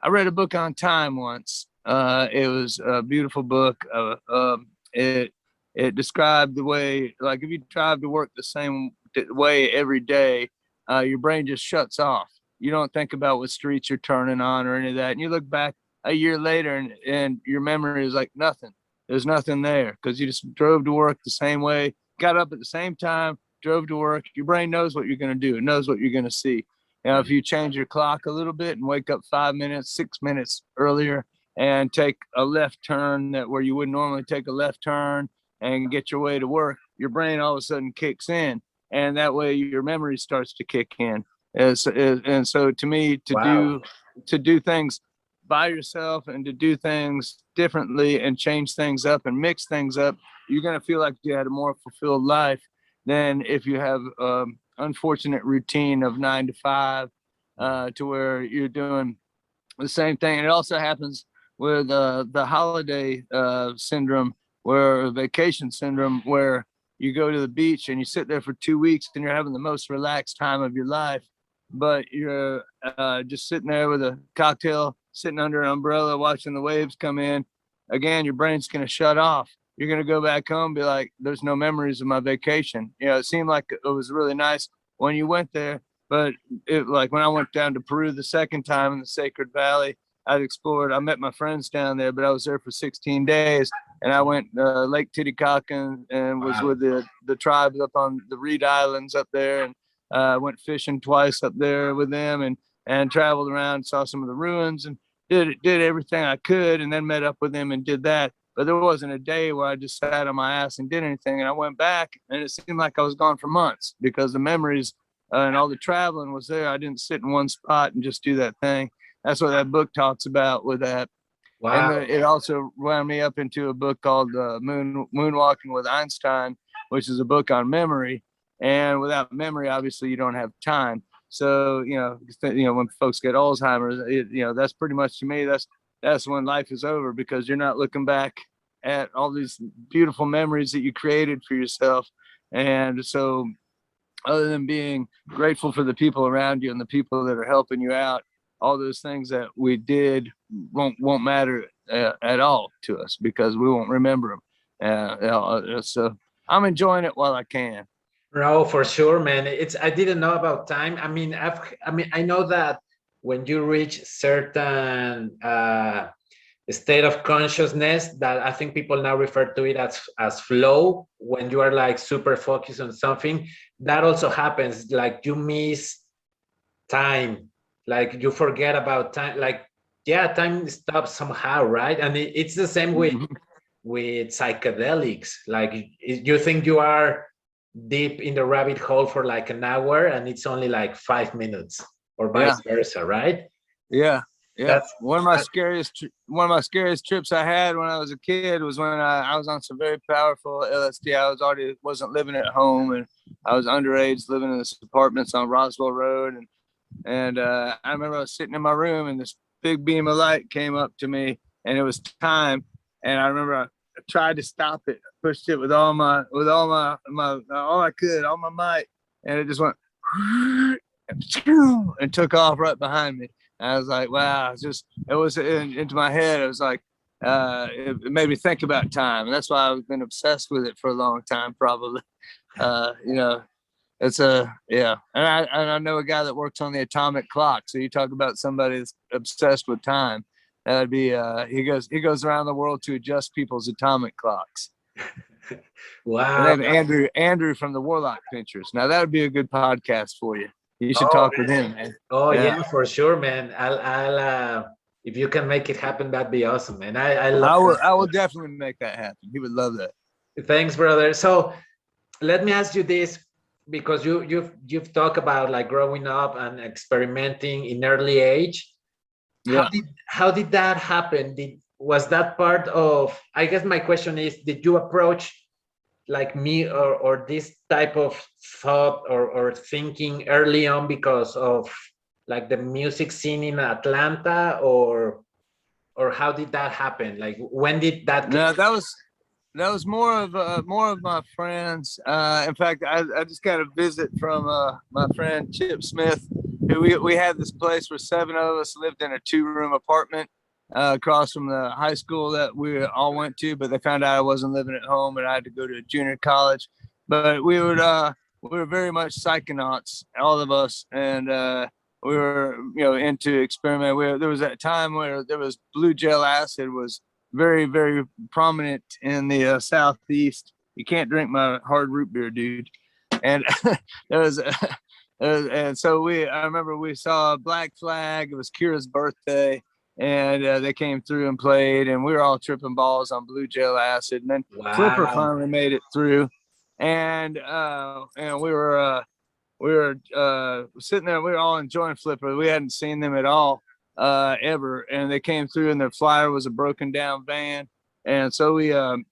I read a book on time once. Uh, it was a beautiful book. Uh, um, it it described the way, like, if you drive to work the same way every day, uh, your brain just shuts off. You don't think about what streets you're turning on or any of that, and you look back a year later, and and your memory is like nothing there's nothing there because you just drove to work the same way, got up at the same time, drove to work. Your brain knows what you're going to do, it knows what you're going to see. Now, if you change your clock a little bit and wake up five minutes, six minutes earlier and take a left turn that where you would normally take a left turn and get your way to work, your brain all of a sudden kicks in. And that way your memory starts to kick in. And so, and so to me, to Wow. do to do things by yourself and to do things differently and change things up and mix things up, you're going to feel like you had a more fulfilled life than if you have um, unfortunate routine of nine to five uh, to where you're doing the same thing. And it also happens with uh, the holiday uh, syndrome, where vacation syndrome, where you go to the beach and you sit there for two weeks and you're having the most relaxed time of your life, but you're uh, just sitting there with a cocktail, sitting under an umbrella, watching the waves come in. Again, your brain's going to shut off. You're going to go back home, and be like, "There's no memories of my vacation." You know, it seemed like it was really nice when you went there, but it like when I went down to Peru the second time in the Sacred Valley, I'd explored. I met my friends down there, but I was there for 16 days, and I went uh, Lake Titicaca and, and was Wow. with the the tribes up on the Reed Islands up there, and uh, went fishing twice up there with them, and and traveled around, saw some of the ruins, and did did everything I could, and then met up with them and did that. But there wasn't a day where I just sat on my ass and did anything. And I went back, and it seemed like I was gone for months because the memories uh, and all the traveling was there. I didn't sit in one spot and just do that thing. That's what that book talks about with that. Wow. And it also wound me up into a book called uh, Moon Moonwalking with Einstein, which is a book on memory. And without memory, obviously, you don't have time. So you know, you know, when folks get Alzheimer's, it, you know, that's pretty much to me. That's that's when life is over because you're not looking back at all these beautiful memories that you created for yourself. And so, other than being grateful for the people around you and the people that are helping you out, all those things that we did won't won't matter uh, at all to us because we won't remember them. Yeah, yeah. So I'm enjoying it while I can. No, for sure, man. It's I didn't know about time. I mean, I've I mean I know that when you reach certain uh, state of consciousness, that I think people now refer to it as as flow. When you are like super focused on something, that also happens. Like you miss time, like you forget about time. Like yeah, time stops somehow, right? And it, it's the same with Mhm. with psychedelics. Like you think you are deep in the rabbit hole for like an hour and it's only like five minutes or vice versa right Yeah, yeah. That's- one of my scariest one of my scariest trips I had when I was a kid was when I, I was on some very powerful LSD. I was already wasn't living at home and I was underage living in this apartments on Roswell Road and and uh, I remember I was sitting in my room and this big beam of light came up to me and it was time and I remember I tried to stop it, pushed it with all my with all my my all I could, all my might, and it just went [LAUGHS] and took off right behind me. And I was like, wow, just it was in, into my head. It was like uh, it, it made me think about time, and that's why I've been obsessed with it for a long time, probably. [LAUGHS] Uh, you know, it's a yeah, and I and I know a guy that works on the atomic clock. So you talk about somebody that's obsessed with time. That'd be uh, he goes he goes around the world to adjust people's atomic clocks. [LAUGHS] wow And then Andrew Andrew from the Warlock Pinchers. Now that would be a good podcast for you. You should Oh, talk with him, man. oh yeah. yeah. for sure man i'll i'll uh if you can make it happen that'd be awesome and i i love I will. I will definitely make that happen. He would love that. Thanks, brother. So let me ask you this because you you've you've talked about like growing up and experimenting in early age. How did how did that happen? Did was that part of I guess my question is did you approach like me or or this type of thought or or thinking early on because of like the music scene in Atlanta or or how did that happen? Like when did that No, that was that was more of uh, more of my friends. Uh, in fact, I, I just got a visit from uh, my friend Chip Smith. We we had this place where seven of us lived in a two room apartment uh, across from the high school that we all went to, but they found out I wasn't living at home and I had to go to junior college. But we would uh, we were very much psychonauts, all of us, and uh, we were you know into experiment. We, there was that time where there was blue gel acid was very very prominent in the uh, southeast. You can't drink my hard root beer, dude. And [LAUGHS] there was, uh, and so we. I remember we saw Black Flag. It was Kira's birthday, and uh, they came through and played, and we were all tripping balls on blue gel acid. And then Flipper finally made it through, and uh, and we were uh, we were uh, sitting there. We were all enjoying Flipper. We hadn't seen them at all uh, ever, and they came through, and their flyer was a broken down van, and so we um,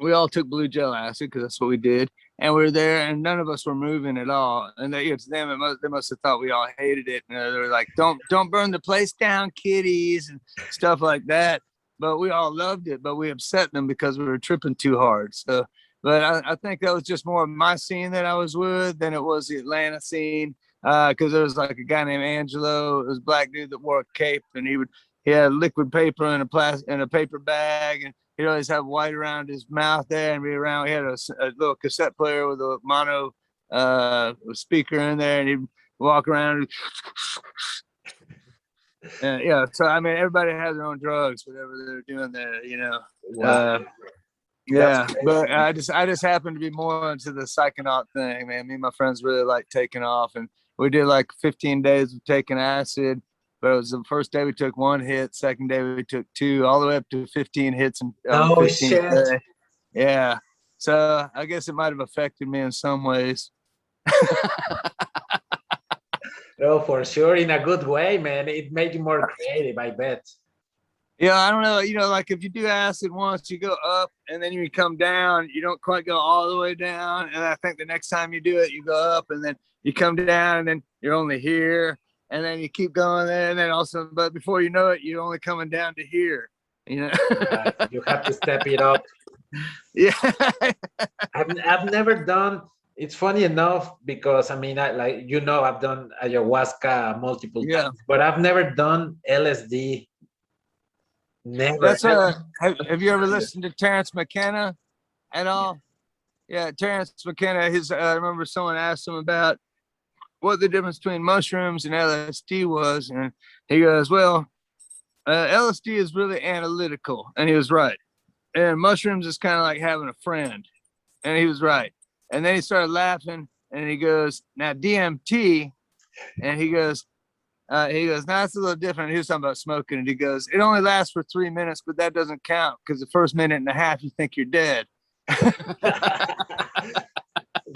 we all took blue gel acid because that's what we did, and we were there, and none of us were moving at all, and they, it's them. It must, they must have thought we all hated it, and they were like, "Don't don't burn the place down, kiddies," and stuff like that. But we all loved it, but we upset them because we were tripping too hard. So but I, I think that was just more of my scene that I was with than it was the Atlanta scene. Uh, because there was like a guy named Angelo, it was a black dude that wore a cape, and he would he had liquid paper in a plastic in a paper bag, and he'd always have white around his mouth there, and be around. He had a little cassette player with a mono uh, speaker in there, and he'd walk around. And, [LAUGHS] yeah, so I mean, everybody has their own drugs, whatever they're doing there, you know. Wow. Yeah, but. I just I just happened to be more into the psychonaut thing, man. Me and my friends really like taking off, and we did like 15 days of taking acid. But it was the first day we took one hit, second day we took two, all the way up to 15 hits and um, Oh, 15th shit. day. Yeah, so I guess it might have affected me in some ways. [LAUGHS] No, for sure, in a good way, man. It made you more creative, I bet. Yeah, I don't know. You know, like if you do acid once, you go up and then you come down. You don't quite go all the way down. And I think the next time you do it, you go up and then you come down and then you're only here. And then you keep going there. And then also, but before you know it, you're only coming down to here. You know? Uh, you have to step it up. [LAUGHS] yeah. I've, I've never done. It's funny enough because I mean, I like you know, I've done ayahuasca multiple Yeah. times, but I've never done LSD. Never. That's uh have, have you ever listened to Terence McKenna? at all. Yeah, Terence McKenna. His I remember someone asked him about what the difference between mushrooms and LSD was, and he goes, "Well, uh, LSD is really analytical," and he was right. And mushrooms is kind of like having a friend, and he was right. And then he started laughing, and he goes, "Now DMT," and he goes, uh, he goes, "Now it's a little different." He was talking about smoking, and he goes, "It only lasts for three minutes, but that doesn't count because the first minute and a half you think you're dead." [LAUGHS] [LAUGHS]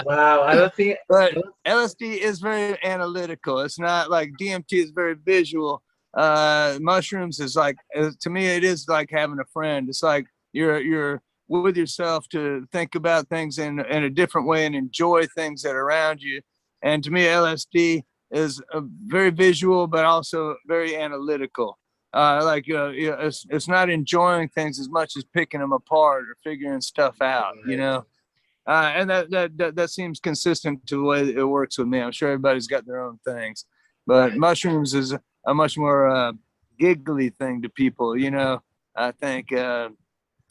wow, I don't think. [LAUGHS] but LSD is very analytical. It's not like DMT is very visual. Uh, mushrooms is like uh, to me, it is like having a friend. It's like you're you're with yourself to think about things in in a different way and enjoy things that are around you. And to me, LSD is a very visual, but also very analytical. Uh, like uh, it's it's not enjoying things as much as picking them apart or figuring stuff out. You know. Uh, and that, that that that seems consistent to the way it works with me. I'm sure everybody's got their own things, but mushrooms is a, a much more uh, giggly thing to people. You know, I think uh,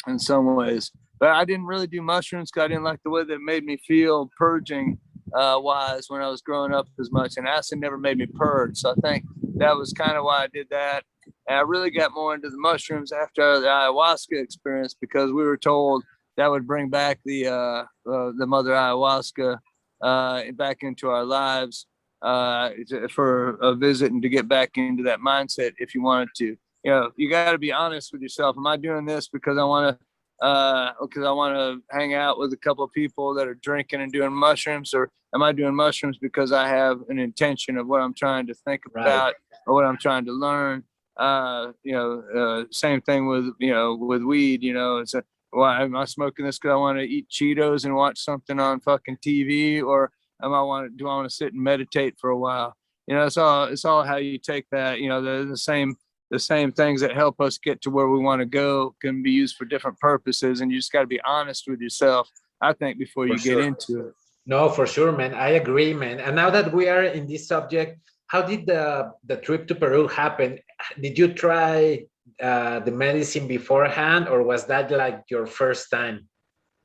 in some ways. But I didn't really do mushrooms because I didn't like the way that it made me feel purging uh, wise when I was growing up as much. And acid never made me purge, so I think that was kind of why I did that. And I really got more into the mushrooms after the ayahuasca experience because we were told that would bring back the uh, uh, the mother ayahuasca uh, back into our lives uh, for a visit and to get back into that mindset if you wanted to. You know, you got to be honest with yourself. Am I doing this because I want to? Uh, because I want to hang out with a couple of people that are drinking and doing mushrooms, or am I doing mushrooms because I have an intention of what I'm trying to think Right. about or what I'm trying to learn? Uh, you know, uh, same thing with you know with weed. You know, it's a why am I smoking this because I want to eat Cheetos and watch something on fucking TV, or am I want to do I want to sit and meditate for a while? You know, it's all it's all how you take that. You know, the the same the same things that help us get to where we want to go can be used for different purposes, and you just got to be honest with yourself. I think before you For get into it. No, for sure, man. I agree, man. And now that we are in this subject, how did the the trip to Peru happen? Did you try uh, the medicine beforehand, or was that like your first time?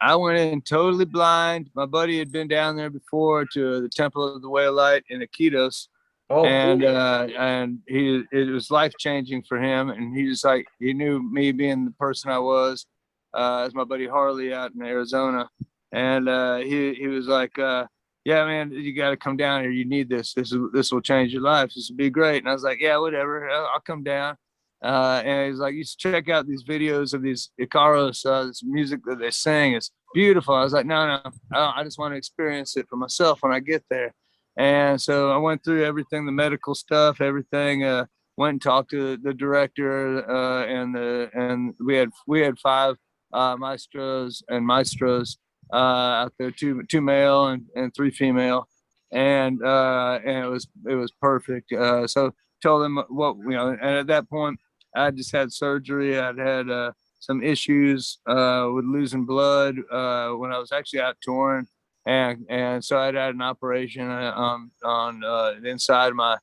I went in totally blind. My buddy had been down there before to the Temple of the Way of Light in Iquitos, Oh, and cool. uh, and he it was life changing for him. And he was like he knew me being the person I was, uh, as my buddy Harley out in Arizona, and uh, he he was like, uh, yeah, man, you got to come down here. You need this. This is this will change your life. This will be great. And I was like, yeah, whatever. I'll, I'll come down. Uh, and he's like, you should check out these videos of these Icaros, uh, this music that they sing. It's beautiful. I was like, no, no, I just want to experience it for myself when I get there. And so I went through everything, the medical stuff, everything. Uh, went and talked to the director, uh, and the and we had we had five uh, maestros and maestros uh, out there, two two male and, and three female, and uh, and it was it was perfect. Uh, so told them what you know, and at that point I just had surgery. I'd had uh, some issues uh, with losing blood uh, when I was actually out touring and and so I'd had an operation uh, on on uh, inside my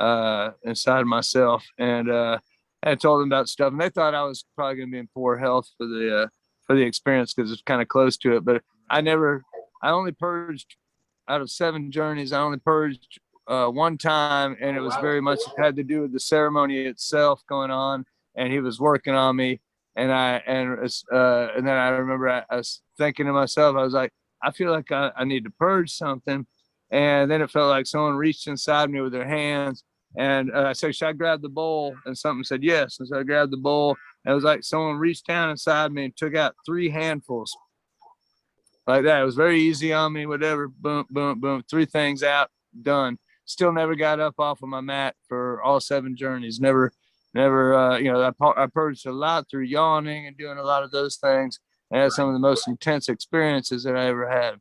uh, inside myself, and I told them about stuff, and they thought I was probably going to be in poor health for the for the experience because it's kind of close to it. But I never, I only purged out of seven journeys. I only purged uh, one time, and it was very much had to do with the ceremony itself going on, and he was working on me. And I and uh, and then I remember I, I was thinking to myself, I was like, I feel like I, I need to purge something. And then it felt like someone reached inside me with their hands. And uh, I said, Should I grab the bowl? And something said, Yes. And so I grabbed the bowl. And it was like someone reached down inside me and took out three handfuls like that. It was very easy on me, whatever. Boom, boom, boom. Three things out, done. Still never got up off of my mat for all seven journeys. Never, never, uh, you know, I, I purged a lot through yawning and doing a lot of those things. I had some of the most intense experiences that I ever had.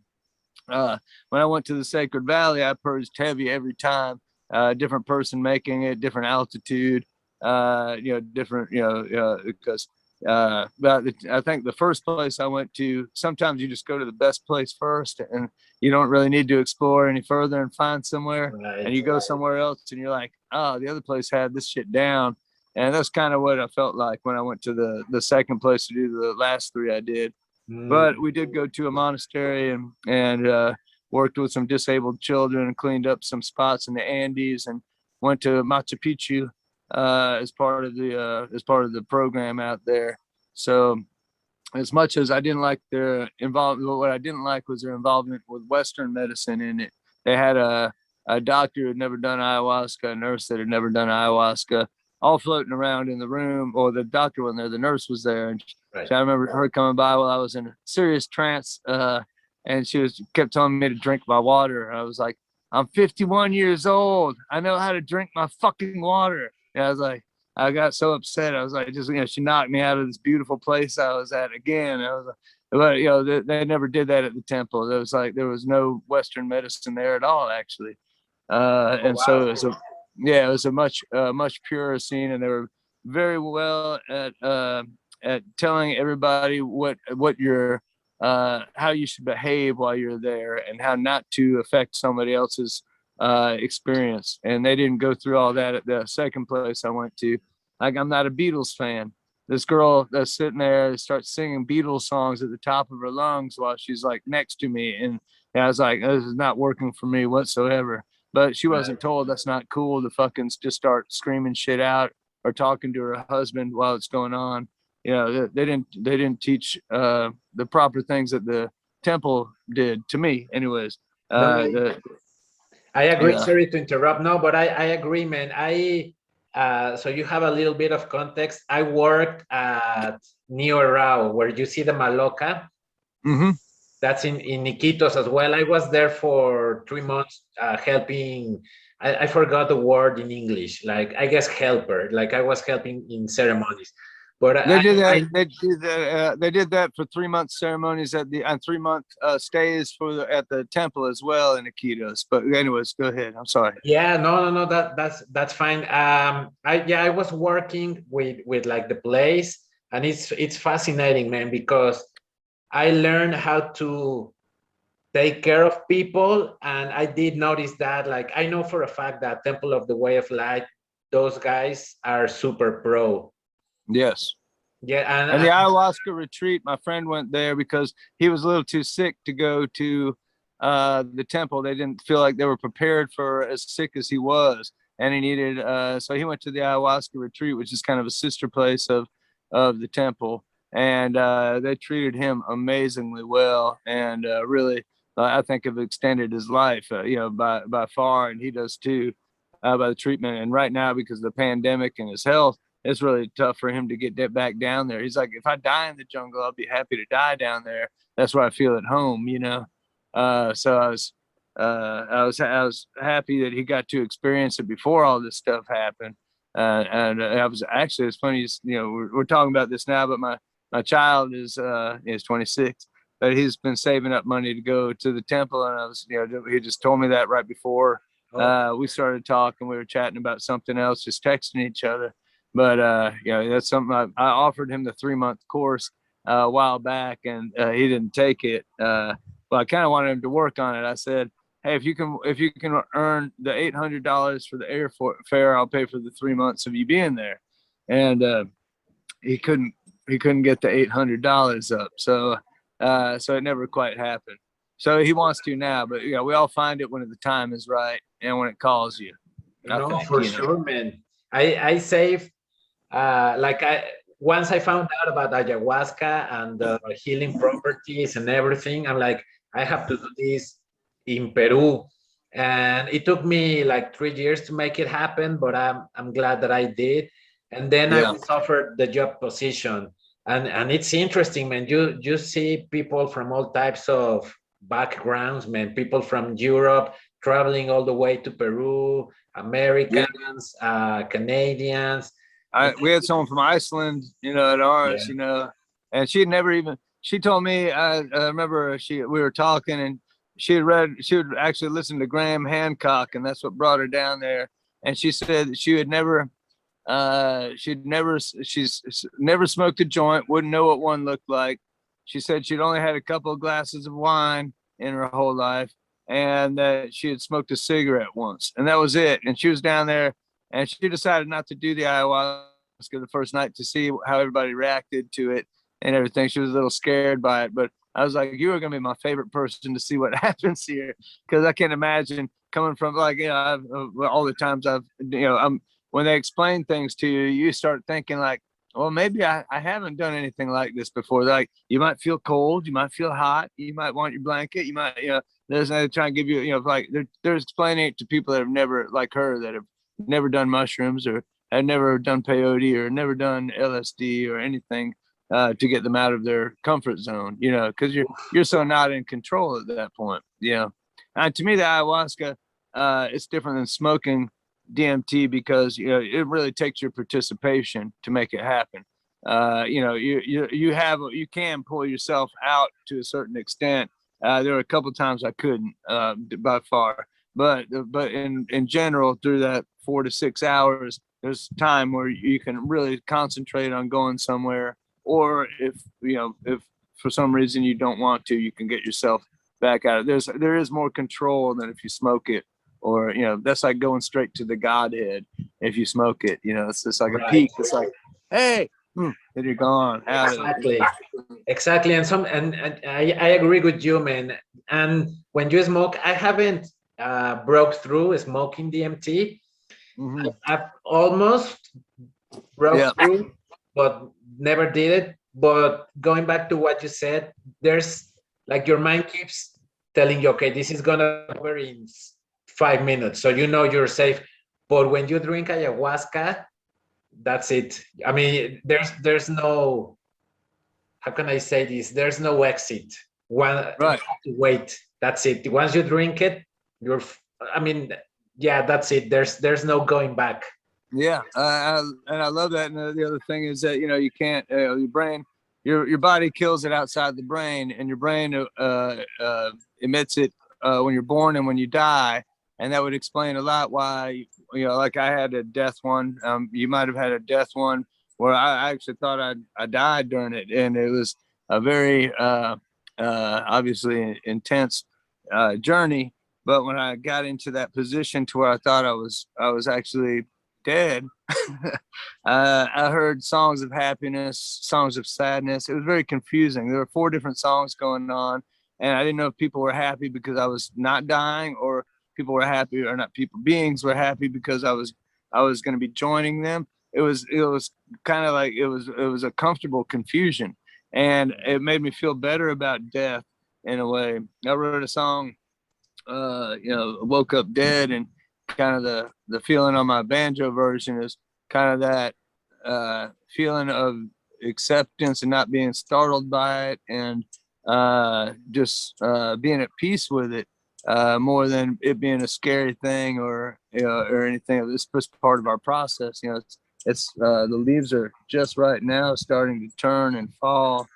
Uh, when I went to the Sacred Valley, I purged heavy every time. Uh, different person making it, different altitude, uh, you know, different, you know, uh, because uh, but the, I think the first place I went to, sometimes you just go to the best place first, and you don't really need to explore any further and find somewhere Right. and you go somewhere else and you're like, oh, the other place had this shit down. And that's kind of what I felt like when I went to the the second place to do the last three I did. Mm. but we did go to a monastery and and uh, worked with some disabled children and cleaned up some spots in the Andes and went to Machu Picchu uh, as part of the uh, as part of the program out there. So as much as I didn't like their involvement, what I didn't like was their involvement with Western medicine in it. They had a a doctor who had never done ayahuasca, a nurse that had never done ayahuasca, all floating around in the room. Or the doctor wasn't there, the nurse was there, and Right. I remember her coming by while I was in a serious trance, uh, and she was kept telling me to drink my water. I was like, "I'm 51 years old. I know how to drink my fucking water." And I was like, I got so upset. I was like, just you know, she knocked me out of this beautiful place I was at again. I was like, but you know, they, they never did that at the temple. There was like there was no Western medicine there at all, actually. Uh, and so it was a yeah, it was a much uh, much purer scene, and they were very well at uh, at telling everybody what what your uh, how you should behave while you're there and how not to affect somebody else's uh, experience. And they didn't go through all that at the second place I went to. Like I'm not a Beatles fan. This girl that's sitting there starts singing Beatles songs at the top of her lungs while she's like next to me, and I was like, this is not working for me whatsoever. But she wasn't told that's not cool to fucking just start screaming shit out or talking to her husband while it's going on. You know, they, they didn't they didn't teach uh, the proper things that the temple did to me, anyways. Uh, the, I agree. Yeah. Sorry to interrupt. No, but I, I agree, man. I uh, so you have a little bit of context. I worked at Nihue Rao, where you see the Maloca. Mhm. That's in in Iquitos as well. I was there for three months, uh, helping. I, I forgot the word in English. Like I guess helper. Like I was helping in ceremonies. But They I, did that. I- they did that. Uh, they did that for three month ceremonies at the and three month uh, stays for the, at the temple as well in Iquitos. But anyways, go ahead. I'm sorry. Yeah, no, no, no. That that's that's fine. Um, I yeah, I was working with with like the place, and it's it's fascinating, man, because I learned how to take care of people, and I did notice that. Like, I know for a fact that Temple of the Way of Light, those guys are super pro. Yes. Yeah, and, And the ayahuasca retreat, my friend went there because he was a little too sick to go to uh, the temple. They didn't feel like they were prepared for as sick as he was, and he needed. Uh, so he went to the ayahuasca retreat, which is kind of a sister place of of the temple, and uh, they treated him amazingly well, and uh, really, uh, I think have extended his life, uh, you know, by by far, and he does too, uh, by the treatment. And right now, because of the pandemic and his health it's really tough for him to get that back down there. He's like, if I die in the jungle, I'll be happy to die down there. That's where I feel at home, you know. Uh, so I was, uh, I was, I was happy that he got to experience it before all this stuff happened. Uh, and I was actually, it's funny, you know, we're, we're talking about this now, but my my child is uh is 26, but he's been saving up money to go to the temple, and I was, you know, he just told me that right before Oh, uh, we started talking. We were chatting about something else, just texting each other. But uh, you know, that's something I, I offered him the three month course uh, a while back, and uh, he didn't take it. Uh, but I kind of wanted him to work on it. I said, "Hey, if you can, if you can earn the eight hundred dollars for the airfare, I'll pay for the three months of you being there." And uh, he couldn't, he couldn't get the eight hundred dollars up, so uh, so it never quite happened. So he wants to now, but yeah, we all find it when the time is right and when it calls you. No, think, for you know. sure, man. I I saved uh like I once I found out about ayahuasca and the healing properties and everything, I'm like, I have to do this in Peru. And it took me like three years to make it happen, but I'm I'm glad that I did. And then I Yeah. was offered the job position. And and it's interesting, man. You you see people from all types of backgrounds, man, people from Europe traveling all the way to Peru, Americans, uh, Canadians. I, [LAUGHS] we had someone from Iceland, you know, at ours, Yeah. you know, and she had never even. She told me. I, I remember she we were talking, and she had read. She would actually listen to Graham Hancock, and that's what brought her down there. And she said she had never. Uh, she'd never. She's never smoked a joint. Wouldn't know what one looked like. She said she'd only had a couple of glasses of wine in her whole life, and that she had smoked a cigarette once, and that was it. And she was down there and she decided not to do the ayahuasca the first night to see how everybody reacted to it. and everything. She was a little scared by it, but I was like, you are going to be my favorite person to see what [LAUGHS] happens here. Cause I can't imagine coming from like, you know, I've, uh, all the times I've, you know, I'm, when they explain things to you, you start thinking like, well, maybe I, I haven't done anything like this before. Like you might feel cold, you might feel hot, you might want your blanket, you might, you know, there's they trying to give you, you know, like they're, they're explaining it to people that have never, like her, that have never done mushrooms or had never done peyote or never done LSD or anything uh, to get them out of their comfort zone, you know, because you're you're so not in control at that point. Yeah, and to me, the ayahuasca, uh, it's different than smoking DMT because you know it really takes your participation to make it happen. Uh, you know, you you you have you can pull yourself out to a certain extent. Uh, there were a couple times I couldn't uh, by far, but but in in general, through that four to six hours, there's time where you can really concentrate on going somewhere. Or if you know if for some reason you don't want to, you can get yourself back out. Of there's there is more control than if you smoke it or you know that's like going straight to the godhead if you smoke it you know it's just like right. a peak it's like hey hmm, and you're gone exactly exactly and some and, and I, I agree with you man and when you smoke i haven't uh broke through smoking dmt mm-hmm. i've almost broke yeah. through but never did it but going back to what you said there's like your mind keeps telling you okay this is gonna over in five minutes. So you know you're safe. But when you drink ayahuasca, that's it. I mean, there's there's no how can I say this? There's no exit. One right. wait. That's it. Once you drink it, you're I mean, yeah, that's it. There's there's no going back. Yeah, uh, and I love that. And the other thing is that you know you can't uh, your brain, your your body kills it outside the brain, and your brain uh, uh emits it uh, when you're born and when you die and that would explain a lot why you know like i had a death one um, you might have had a death one where i actually thought i i died during it and it was a very obviously intense journey but when i got into that position to where i thought i was i was actually dead [LAUGHS] uh, i heard songs of happiness songs of sadness it was very confusing there were four different songs going on and i didn't know if people were happy because i was not dying or people were happy or not people beings were happy because I was I was going to be joining them. It was it was kind of like it was it was a comfortable confusion and it made me feel better about death in a way. I wrote a song uh you know woke up dead and kind of the the feeling on my banjo version is kind of that uh feeling of acceptance and not being startled by it and uh just uh being at peace with it uh, more than it being a scary thing or you know, or anything. It's just part of our process. You know, it's it's uh, the leaves are just right now starting to turn and fall,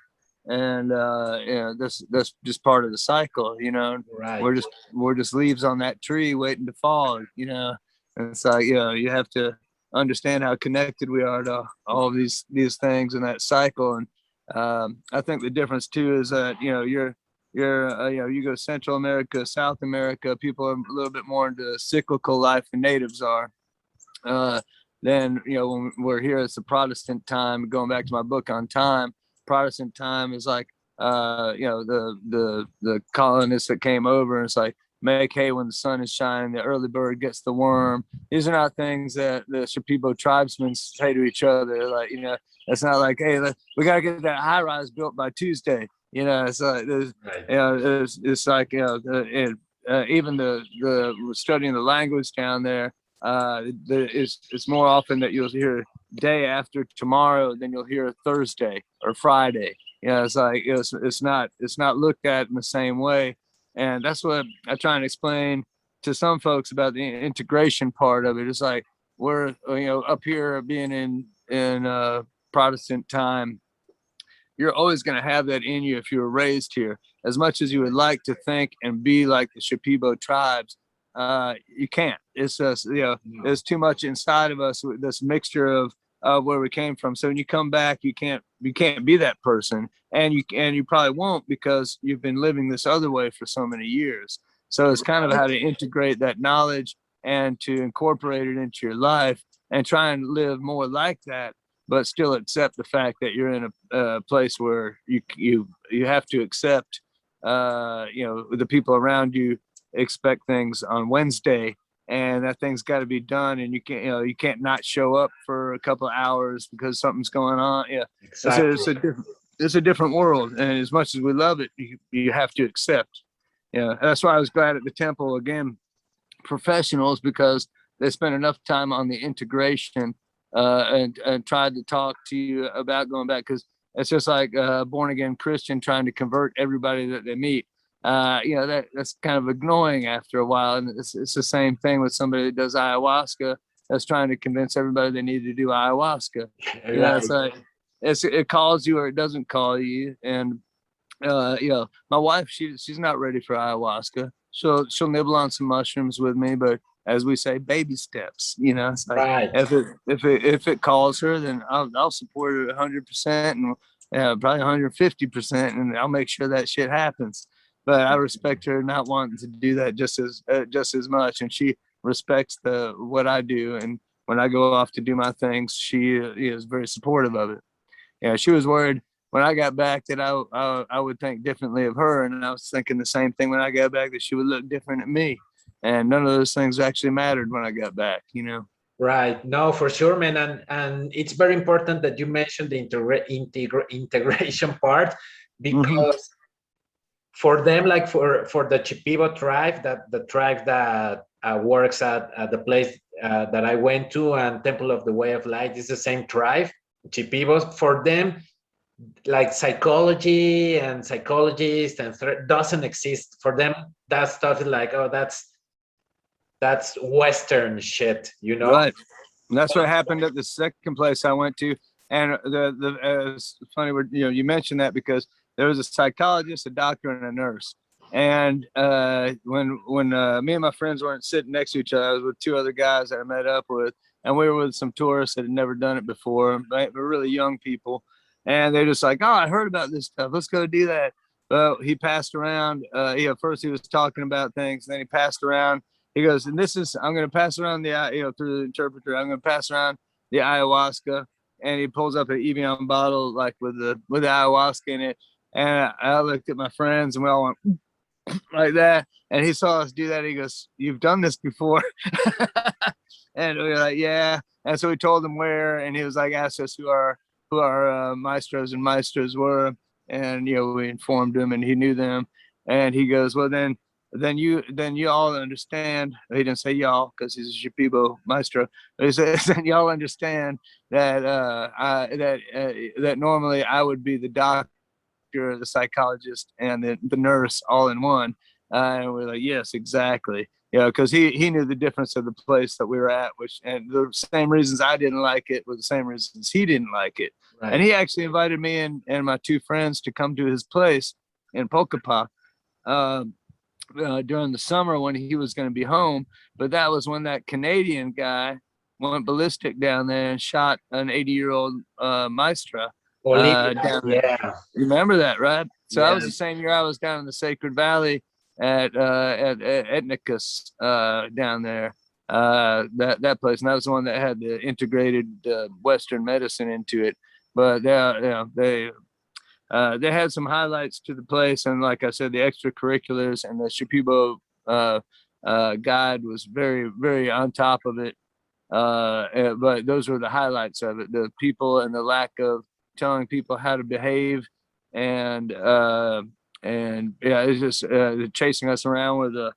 and uh, you know this that's just part of the cycle. You know, right. we're just we're just leaves on that tree waiting to fall. You know, and it's like you know you have to understand how connected we are to all these these things in that cycle and um, I think the difference too is that you know you're you're uh, you know you go Central America, South America, people are a little bit more into cyclical life than natives are. Uh, then you know when we're here, it's the Protestant time. Going back to my book on time, Protestant time is like uh, you know the the the colonists that came over, and it's like make hay when the sun is shining. The early bird gets the worm. These are not things that the Shipibo tribesmen say to each other. Like you know, it's not like hey, we gotta get that high rise built by Tuesday you know, it's like there's, right. you know, it's, it's like you know, it, uh, even the the studying the language down there. Uh, it's more often that you'll hear day after tomorrow than you'll hear Thursday or Friday. You know, it's like it's it's not it's not looked at in the same way, and that's what I try and explain to some folks about the integration part of it. It's like we're you know up here being in in uh, Protestant time you're always going to have that in you if you were raised here. As much as you would like to think and be like the Shipibo tribes, uh, you can't. It's just, you know, there's too much inside of us, this mixture of, of where we came from. So when you come back, you can't, you can't be that person and you, and you probably won't because you've been living this other way for so many years. So it's kind of how to integrate that knowledge and to incorporate it into your life and try and live more like that but still accept the fact that you're in a, a place where you you you have to accept uh you know the people around you expect things on wednesday and that thing's got to be done and you can't you know you can't not show up for a couple of hours because something's going on yeah Exactly. it's, a, it's a different it's a different world and as much as we love it you, you have to accept yeah that's why i was glad at the temple again professionals because they spent enough time on the integration uh, and and tried to talk to you about going back because it's just like a born again Christian trying to convert everybody that they meet. Uh, you know that that's kind of annoying after a while, and it's it's the same thing with somebody that does ayahuasca that's trying to convince everybody they need to do ayahuasca. You know, it's like it's it calls you or it doesn't call you, and uh, you know, my wife she she's not ready for ayahuasca. She'll she'll nibble on some mushrooms with me, but as we say, baby steps. You know, it's like right. if it if it if it calls her, then I'll I'll support her 100 percent and yeah, probably 150 percent, and I'll make sure that shit happens. But I respect her not wanting to do that just as uh, just as much, and she respects the what I do. And when I go off to do my things, she is very supportive of it. Yeah, she was worried when I got back that I, I I would think differently of her, and I was thinking the same thing when I got back that she would look different at me and none of those things actually mattered when I got back, you know. Right. No, for sure, man. And and it's very important that you mentioned the integra- integra- integration [LAUGHS] part because Mhm. For them, like for for the Shipibo tribe, that the tribe that uh, works at, at the place uh, that I went to and Temple of the Way of Light is the same tribe, Shipibos. For them, like psychology and psychologists and thre- doesn't exist for them. That stuff is like, oh, that's that's Western shit, you know. Right. And that's what happened at the second place I went to. And the the uh, it's funny, you know, you mentioned that because there was a psychologist, a doctor, and a nurse. And uh, when when uh, me and my friends weren't sitting next to each other, I was with two other guys that I met up with, and we were with some tourists that had never done it before, but really young people. And they're just like, "Oh, I heard about this stuff. Let's go do that." Well, he passed around. Uh, know, first he was talking about things, then he passed around. He goes, "And this is I'm going to pass around the uh, you know through the interpreter. I'm going to pass around the ayahuasca." And he pulls up an Evian bottle like with the with the ayahuasca in it. And I, looked at my friends, and we all went [CLEARS THROAT] like that. And he saw us do that. He goes, "You've done this before." [LAUGHS] and we were like, "Yeah." And so we told him where, and he was like, asked us who our who our uh, maestros and maestros were, and you know we informed him, and he knew them. And he goes, "Well, then." Then you, then you all understand. He didn't say y'all because he's a Shipibo maestro. He [LAUGHS] says, then y'all understand that uh, I, that uh, that normally I would be the doctor, the psychologist, and the, the nurse all in one. Uh, and we're like, yes, exactly. You know, because he he knew the difference of the place that we were at, which and the same reasons I didn't like it were the same reasons he didn't like it. Right. And he actually invited me and, and my two friends to come to his place in Pucallpa um, uh, during the summer when he was going to be home. But that was when that Canadian guy went ballistic down there and shot an 80 year old uh, maestra. Uh, down there. yeah. You remember that, right? So that was the same year I was down in the Sacred Valley at uh, at, at Etnikas uh, down there. Uh, that that place, and that was the one that had the integrated uh, Western medicine into it. But they, you know, they uh, they had some highlights to the place, and like I said, the extracurriculars and the Shipibo uh, uh, guide was very very on top of it. Uh, but those were the highlights of it: the people and the lack of telling people how to behave, and uh, and yeah, it's just uh, chasing us around with a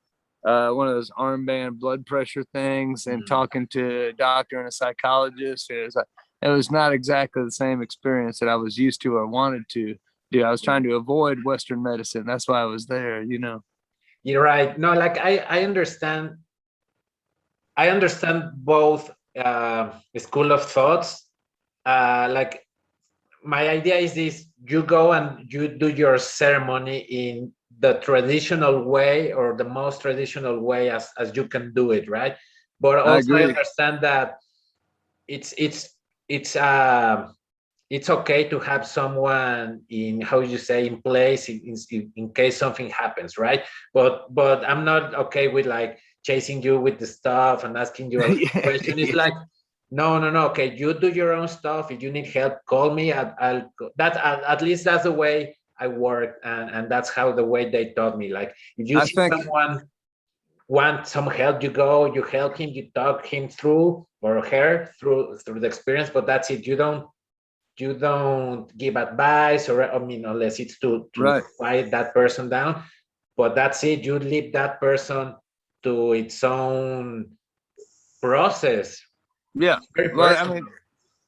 uh, one of those armband blood pressure things and Mhm. talking to a doctor and a psychologist. It was, like- it was not exactly the same experience that I was used to or wanted to do. I was trying to avoid Western medicine. That's why I was there, you know. You're right. No, like I, I understand. I understand both uh, school of thoughts. Uh, like my idea is this: you go and you do your ceremony in the traditional way or the most traditional way as as you can do it, right? But also I, agree. understand that it's it's it's uh it's okay to have someone in how you say in place in, in, in case something happens right but but i'm not okay with like chasing you with the stuff and asking you a [LAUGHS] question it's like no, no, no. Okay, you do your own stuff. If you need help, call me. I, I'll that at, at least that's the way I work, and and that's how the way they taught me. Like if you I see think- someone want some help, you go, you help him, you talk him through or her through through the experience. But that's it. You don't you don't give advice or I mean unless it's to, to Right. quiet that person down. But that's it. You leave that person to its own process. Yeah. Well, I mean,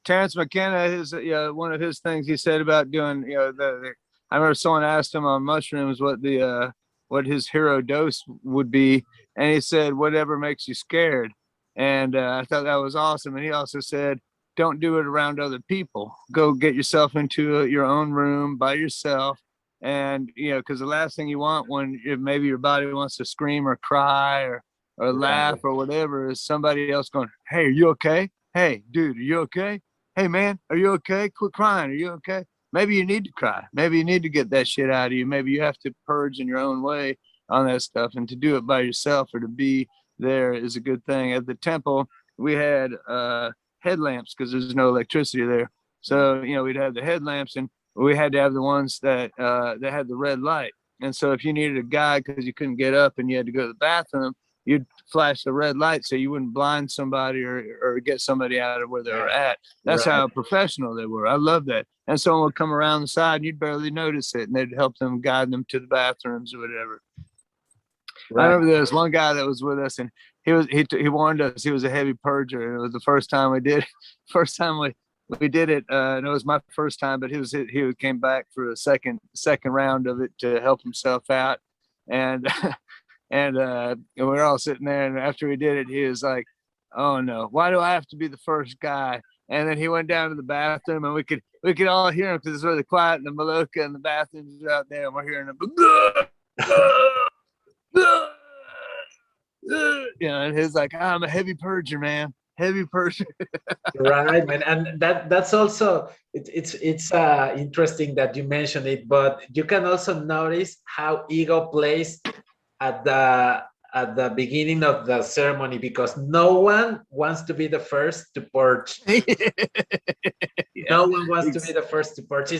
Terence McKenna, his yeah, one of his things he said about doing, you know, the, the I remember someone asked him on mushrooms what the uh what his hero dose would be, and he said whatever makes you scared. And uh, I thought that was awesome. And he also said, don't do it around other people. Go get yourself into uh, your own room by yourself. And you know, because the last thing you want when if maybe your body wants to scream or cry or or laugh or whatever is somebody else going, "Hey, are you okay? Hey, dude, are you okay? Hey, man, are you okay? Quit crying. Are you okay?" Maybe you need to cry. Maybe you need to get that shit out of you. Maybe you have to purge in your own way on that stuff, and to do it by yourself or to be there is a good thing. At the temple, we had uh, headlamps because there's no electricity there. So you know, we'd have the headlamps, and we had to have the ones that uh, that had the red light. And so if you needed a guide because you couldn't get up and you had to go to the bathroom, you'd flash the red light so you wouldn't blind somebody or, or get somebody out of where they were at. That's Right. how professional they were. I love that. And someone would come around the side and you'd barely notice it and they'd help them guide them to the bathrooms or whatever. I remember there was one guy that was with us and he was he, he warned us he was a heavy purger and it was the first time we did [LAUGHS] first time we we did it uh and it was my first time but he was he came back for a second second round of it to help himself out and [LAUGHS] and uh and we were all sitting there and after we did it he was like oh no why do i have to be the first guy and then he went down to the bathroom and we could we could all hear him because it's really quiet in the Maloka and the bathrooms are out there and we're hearing him [LAUGHS] you know, and he's like, I'm a heavy purger, man. Heavy purger. [LAUGHS] right man and that that's also it, it's it's uh interesting that you mentioned it but you can also notice how ego plays at the at the beginning of the ceremony because no one wants to be the first to purge [LAUGHS] no one wants to be the first to purge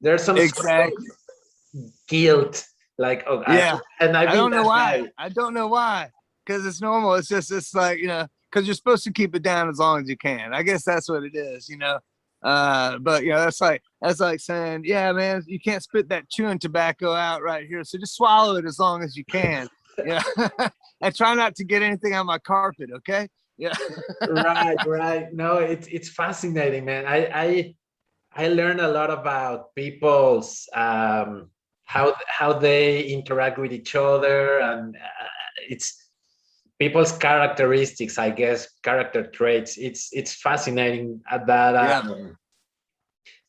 there's some Exactly. guilt like oh I- Yeah. and I I've don't know why. guy. I don't know why. Because it's normal. It's just it's like, you know, because you're supposed to keep it down as long as you can. I guess that's what it is, you know. Uh, but you know, that's like that's like saying, yeah, man, you can't spit that chewing tobacco out right here. So just swallow it as long as you can. Yeah. [LAUGHS] and try not to get anything on my carpet, okay? Yeah. [LAUGHS] right right no it's it's fascinating man i i i learn a lot about people's um how how they interact with each other and uh, it's people's characteristics i guess character traits it's it's fascinating at that uh, Yeah. um,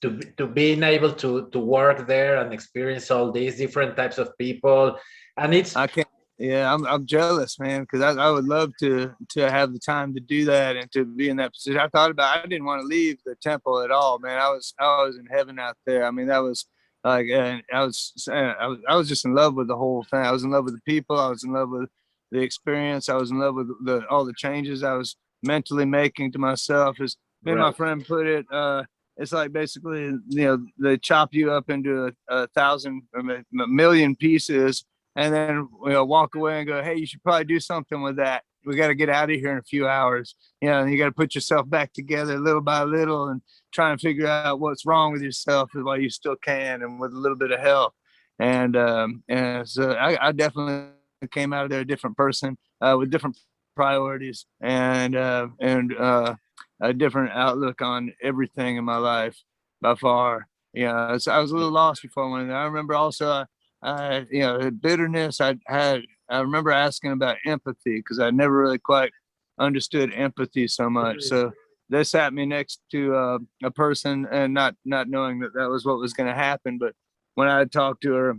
to to being able to to work there and experience all these different types of people and it's I can't. Yeah, I'm I'm jealous, man, because I, I would love to to have the time to do that and to be in that position. I thought about. I didn't want to leave the temple at all, man. I was I was in heaven out there. I mean, that was like, and I was I was I was just in love with the whole thing. I was in love with the people. I was in love with the experience. I was in love with the all the changes I was mentally making to myself. As me and my friend put it, uh, it's like basically you know they chop you up into a, a thousand a a million pieces and then you know walk away and go hey you should probably do something with that we got to get out of here in a few hours you know you got to put yourself back together little by little and try and figure out what's wrong with yourself while you still can and with a little bit of help and um and so i, I definitely came out of there a different person uh, with different priorities and uh and uh a different outlook on everything in my life by far yeah so i was a little lost before I went in there. i remember also uh, uh, you know, the bitterness. I had, I remember asking about empathy because I never really quite understood empathy so much. So they sat me next to uh, a person and not, not knowing that that was what was going to happen. But when I talked to her,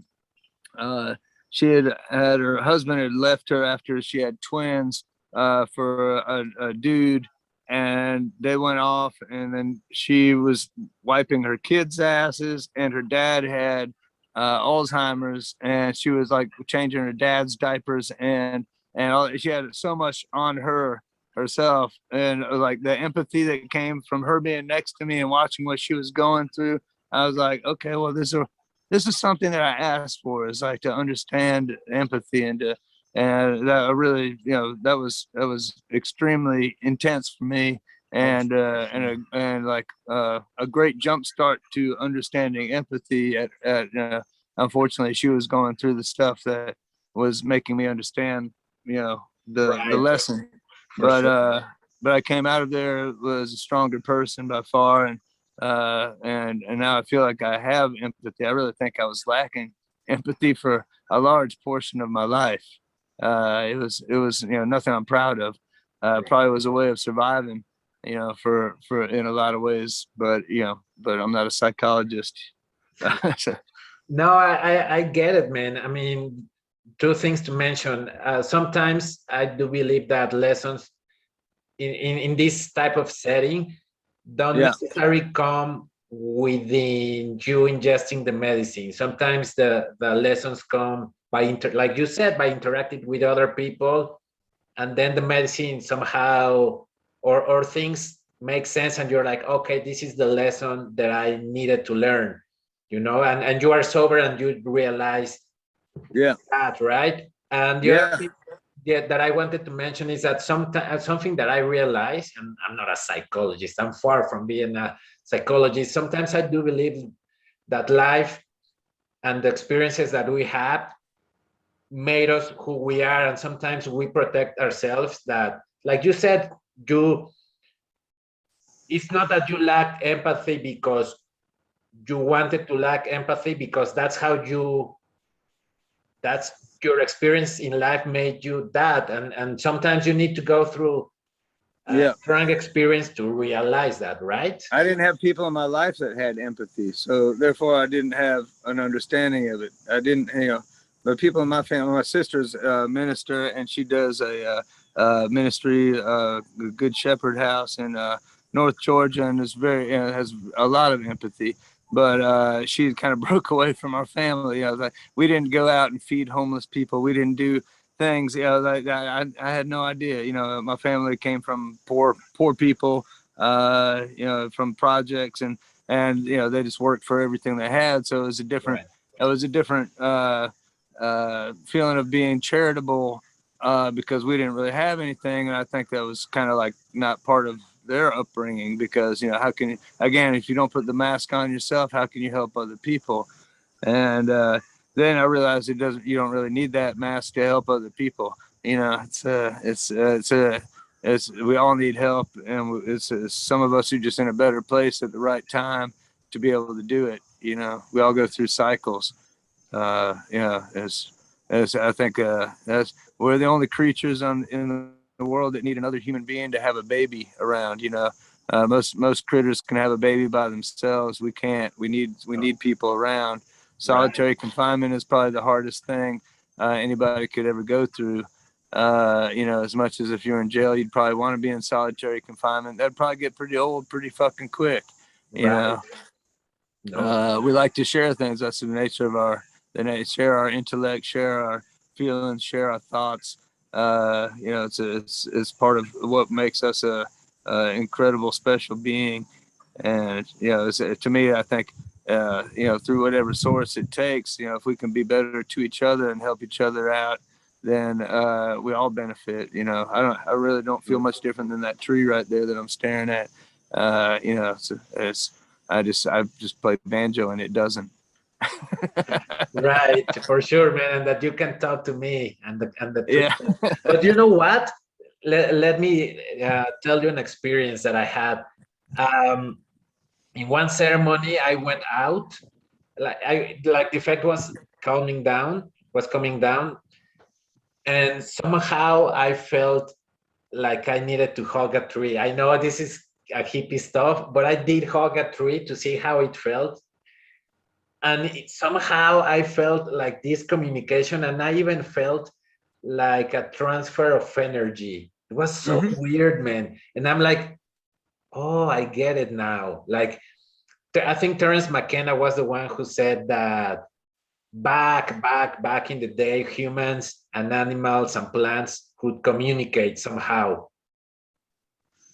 uh, she had had her husband had left her after she had twins uh, for a, a dude and they went off and then she was wiping her kids asses and her dad had uh, Alzheimer's, and she was like changing her dad's diapers, and and all, she had so much on her herself and uh, like the empathy that came from her being next to me and watching what she was going through i was like okay well this is this is something that i asked for is like to understand empathy and to and that really you know that was that was extremely intense for me and uh and a, and like uh a great jump start to understanding empathy at, at uh, unfortunately she was going through the stuff that was making me understand you know the Right. the lesson but uh but i came out of there was a stronger person by far and uh and and now i feel like i have empathy. I really think i was lacking empathy for a large portion of my life. Uh it was it was you know nothing i'm proud of. Uh probably was a way of surviving you know for for in a lot of ways but you know but i'm not a psychologist. [LAUGHS] No, I, I, get it, man. I mean, two things to mention. Uh, sometimes I do believe that lessons in, in, in this type of setting don't Yeah. necessarily come within you ingesting the medicine. Sometimes the, the lessons come by, inter, like you said, by interacting with other people, and then the medicine somehow, or, or things make sense, and you're like, okay, this is the lesson that I needed to learn you know and and you are sober and you realize yeah that right and Yeah. Yeah, that i wanted to mention is that sometimes uh, something that i realize and i'm not a psychologist i'm far from being a psychologist sometimes i do believe that life and the experiences that we have made us who we are and sometimes we protect ourselves that like you said you it's not that you lack empathy because you wanted to lack empathy because that's how you that's your experience in life made you that and and sometimes you need to go through a Yeah. strong experience to realize that right I didn't have people in my life that had empathy, so therefore I didn't have an understanding of it. I didn't, you know, but people in my family, my sister's a minister, and she does a uh, uh, ministry, uh, Good Shepherd House in uh, North Georgia, and is very you know, has a lot of empathy. But uh, she kind of [LAUGHS] broke away from our family. I was like, we didn't go out and feed homeless people. We didn't do things. You know, like I, I had no idea. You know, my family came from poor, poor people. Uh, you know, from projects and and you know they just worked for everything they had. So it was a different. Right. It was a different uh, uh, feeling of being charitable uh, because we didn't really have anything, and I think that was kind of like not part of their upbringing because you know how can you again if you don't put the mask on yourself how can you help other people? And uh then i realized it doesn't you don't really need that mask to help other people. You know it's uh it's uh, it's uh, it's we all need help and it's, some of us are just in a better place at the right time to be able to do it you know. We all go through cycles. Uh you know as as i think uh that's we're the only creatures on in the world that need another human being to have a baby around you know? Uh, most most critters can have a baby by themselves. We can't. We need we need people around. Solitary confinement is probably the hardest thing uh, anybody could ever go through. Uh, you know as much as if you're in jail you'd probably want to be in solitary confinement. That'd probably get pretty old pretty fucking quick you know? No. uh, we like to share things. That's the nature of our, the na- share our intellect, share our feelings, share our thoughts. Uh, you know, it's, a, it's it's part of what makes us a, a incredible, special being. And you know, to me, I think, uh, you know, through whatever source it takes, you know, if we can be better to each other and help each other out, then uh, we all benefit. You know, I don't, I really don't feel much different than that tree right there that I'm staring at. Uh, you know, it's, it's I just I just play banjo and it doesn't. [LAUGHS] right for sure man and that you can talk to me and the and the Yeah. [LAUGHS] but you know what? Let, let me uh, tell you an experience that i had. Um in one ceremony i went out like i like the effect was calming down was coming down and somehow i felt like i needed to hug a tree. I know this is a hippie stuff but i did hug a tree to see how it felt and it, somehow i felt like this communication and i even felt like a transfer of energy. It was so Mhm. weird man. And i'm like oh i get it now. Like i think terence mckenna was the one who said that back back back in the day humans and animals and plants could communicate somehow.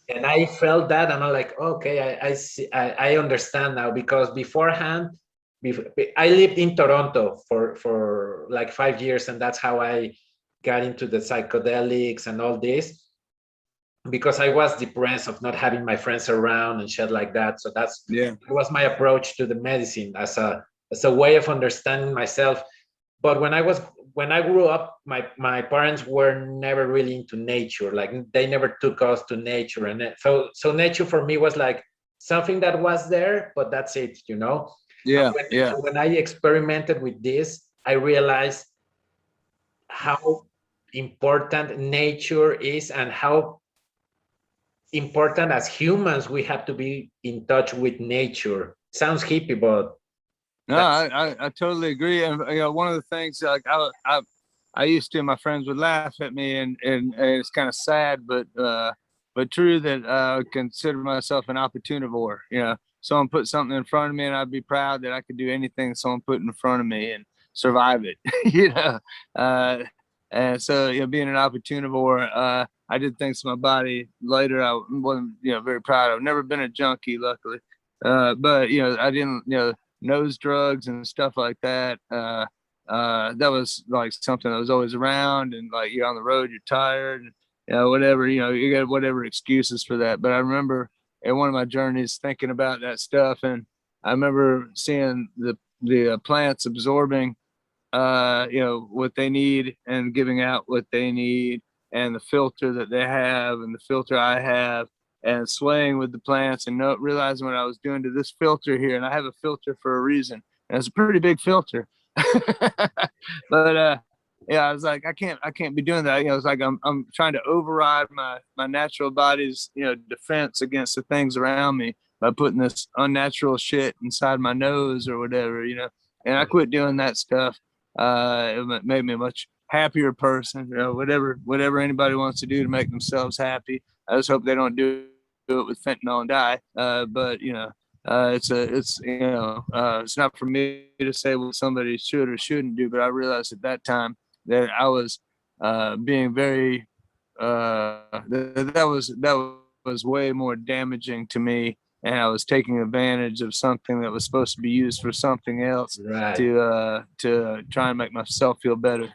And I felt that, and I'm like, okay, I I see, I, I understand now. Because beforehand, before, I lived in Toronto for for like five years, and that's how I got into the psychedelics and all this because I was depressed of not having my friends around and shit like that. So that's Yeah. was my approach to the medicine as a as a way of understanding myself. But when I was when I grew up, my my parents were never really into nature. Like they never took us to nature, and so so nature for me was like something that was there, but that's it, you know. Yeah. When, Yeah. when I experimented with this, I realized how important nature is and how important as humans we have to be in touch with nature. Sounds hippie, but No, I, I, I totally agree. And you know, one of the things like I, I, I used to, my friends would laugh at me, and and, and it's kind of sad, but uh, but true that uh, I consider myself an opportunivore. You know, someone put something in front of me, and I'd be proud that I could do anything someone put in front of me and survive it. [LAUGHS] you know, uh, and so you know, being an opportunivore, uh, I did things to my body later. I wasn't you know very proud. I've never been a junkie, luckily, uh, but you know I didn't you know nose drugs and stuff like that. Uh, uh, that was like something that was always around, and like you're on the road, you're tired, and you know, whatever, you know, you got whatever excuses for that. But I remember in one of my journeys thinking about that stuff, and I remember seeing the the uh, plants absorbing, uh, you know, what they need and giving out what they need, and the filter that they have, and the filter I have, and swaying with the plants and not realizing what I was doing to this filter here. And I have a filter for a reason. And it's a pretty big filter. [LAUGHS] but uh yeah, I was like, I can't I can't be doing that. You know, it's like I'm I'm trying to override my my natural body's, you know, defense against the things around me by putting this unnatural shit inside my nose or whatever, you know. And I quit doing that stuff. Uh it made me a much happier person, you know, whatever whatever anybody wants to do to make themselves happy. I just hope they don't do, do it with fentanyl and die. Uh, but you know, uh, it's a, it's you know, uh, it's not for me to say what somebody should or shouldn't do. But I realized at that time that I was uh, being very, uh, that, that was that was way more damaging to me, and I was taking advantage of something that was supposed to be used for something else right. to uh, to try and make myself feel better.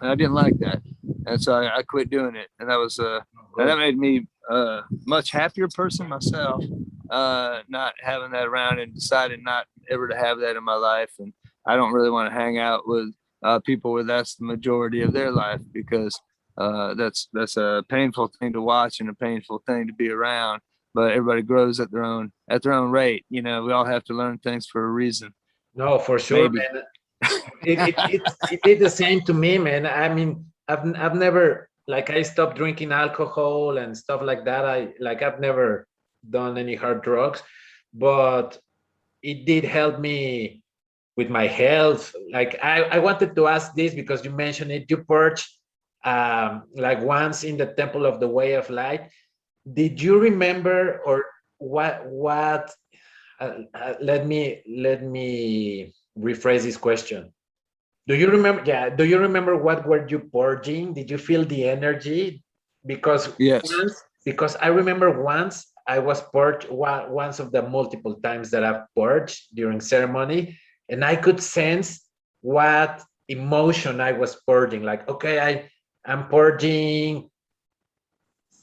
And I didn't like that, and so I, I quit doing it, and that was uh, that made me a much happier person myself. Uh, not having that around and deciding not ever to have that in my life, and I don't really want to hang out with uh, people where that's the majority of their life because uh, that's that's a painful thing to watch and a painful thing to be around. But everybody grows at their own at their own rate. You know, we all have to learn things for a reason. No, for sure, Maybe. man. It, it, it, it did the same to me, man. I mean, I've I've never like I stopped drinking alcohol and stuff like that. I like I've never done any hard drugs, but it did help me with my health. Like I, I wanted to ask this because you mentioned it. You purged um, like once in the Temple of the Way of Light. Did you remember or what what? Uh, uh, let me let me rephrase this question. Do you remember? Yeah. Do you remember what were you purging? Did you feel the energy? Because Yes. once, because I remember once I was purged one, once of the multiple times that I've purged during ceremony, and I could sense what emotion I was purging. Like, okay, I I'm purging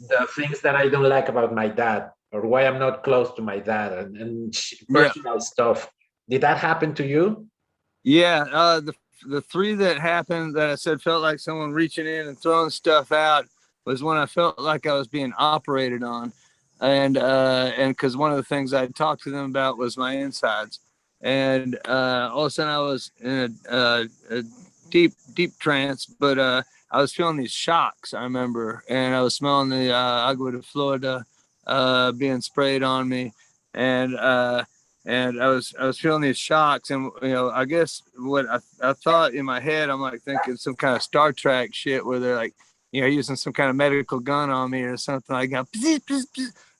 the things that I don't like about my dad, or why I'm not close to my dad, and, and sh- Yeah. personal stuff. Did that happen to you? Yeah, uh, the the three that happened that I said felt like someone reaching in and throwing stuff out was when I felt like I was being operated on, and uh, and because one of the things I talked to them about was my insides, and uh, all of a sudden I was in a, a deep deep trance, but uh, I was feeling these shocks. I remember, and I was smelling the uh, agua de Florida uh, being sprayed on me, and uh, and I was I was feeling these shocks, and you know, I guess what I, I thought in my head, I'm like thinking some kind of Star Trek shit where they're like, you know, using some kind of medical gun on me or something like that.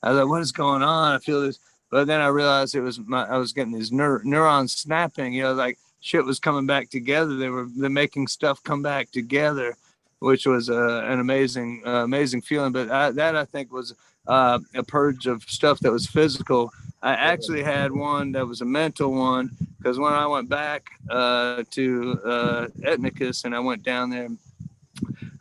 I was like, what is going on? I feel this, but then I realized it was my I was getting these neur- neurons snapping. You know, like shit was coming back together. They were they're making stuff come back together, which was uh, an amazing uh, amazing feeling. But I, that I think was uh, a purge of stuff that was physical. I actually had one that was a mental one because when I went back uh, to uh, Etnikas and I went down there,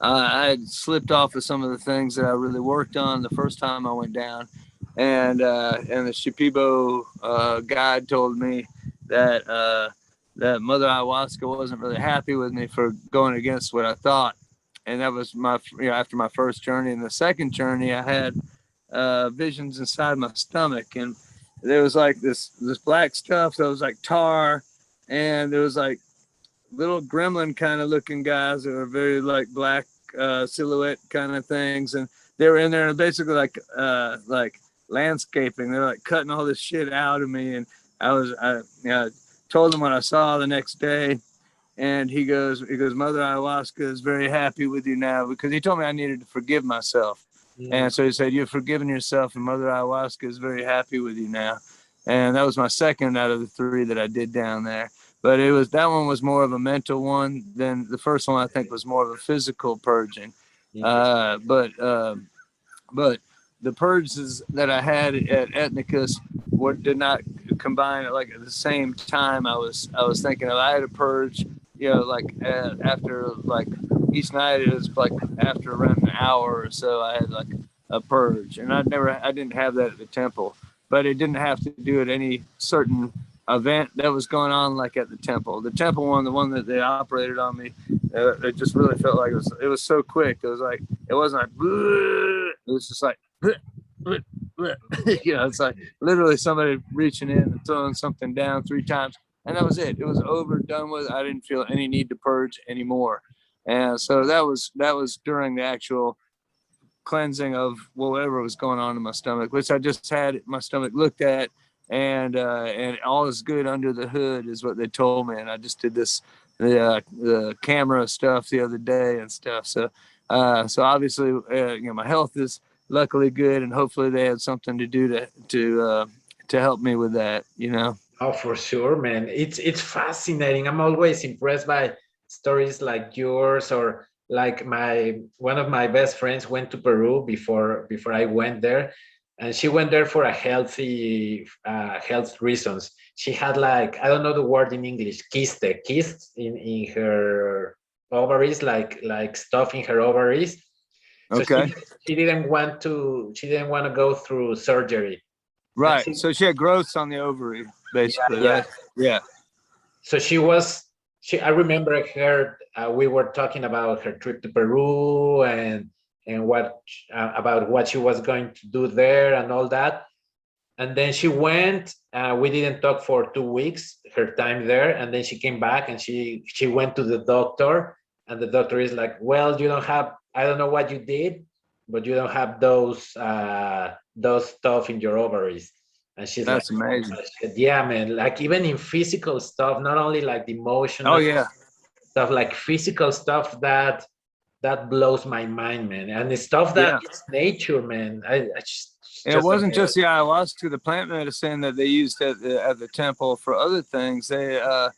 uh, I had slipped off of some of the things that I really worked on the first time I went down, and uh, and the Shipibo uh, guide told me that uh, that Mother Ayahuasca wasn't really happy with me for going against what I thought, and that was my you know after my first journey. And the second journey, I had uh, visions inside my stomach, and there was like this this black stuff that was like tar, and there was like little gremlin kind of looking guys that were very like black uh, silhouette kind of things, and they were in there and basically like uh, like landscaping. They're like cutting all this shit out of me, and I was I you know, told him what I saw the next day, and he goes he goes Mother Ayahuasca is very happy with you now because he told me I needed to forgive myself, Mm. and so he said you've forgiven yourself, and Mother Ayahuasca is very happy with you now, and that was my second out of the three that I did down there but it was that one was more of a mental one than the first one i think was more of a physical purging uh, but uh, but the purges that i had at Etnikas were, did not combine at like at the same time i was i was thinking of. I had a purge you know like uh, after like each night it was like after around an hour or so i had like a purge. And i never i didn't have that at the temple. But it didn't have to do at any certain event that was going on like at the temple. The temple one the one that they operated on me uh, it just really felt like it was it was so quick. It was like it wasn't like it was just like [LAUGHS] you know it's like literally somebody reaching in and throwing something down three times and that was it it was over done with i didn't feel any need to purge anymore and so that was that was during the actual cleansing of whatever was going on in my stomach which i just had my stomach looked at and uh, and all is good under the hood is what they told me. And I just did this the uh, the camera stuff the other day and stuff. So uh, so obviously uh, you know my health is luckily good, and hopefully they had something to do to to uh, to help me with that. You know. Oh, for sure, man. It's it's fascinating. I'm always impressed by stories like yours or like my one of my best friends went to Peru before before I went there and she went there for a healthy uh, health reasons. She had like I don't know the word in English, kyste, kyste in in her ovaries, like like stuff in her ovaries. So Okay. she, she didn't want to. She didn't want to go through surgery. Right. she- So she had growths on the ovary, basically. yeah. right? Yeah. So she was. She. I remember her. Uh, we were talking about her trip to Peru and and what uh, about what she was going to do there and all that. And then she went. Uh, we didn't talk for two weeks. Her time there, and then she came back and she she went to the doctor, and the doctor is like, "Well, you don't have. I don't know what you did, but you don't have those uh, those stuff in your ovaries." And she's That's like, "Oh, amazing. shit." Yeah, man. Like even in physical stuff, not only like the emotional Oh yeah. stuff, like physical stuff that that blows my mind, man. And the stuff that Yeah. it's nature, man. I, I just it just wasn't amazing. just the ayahuasca, the plant medicine that they used at the, at the temple for other things. They uh,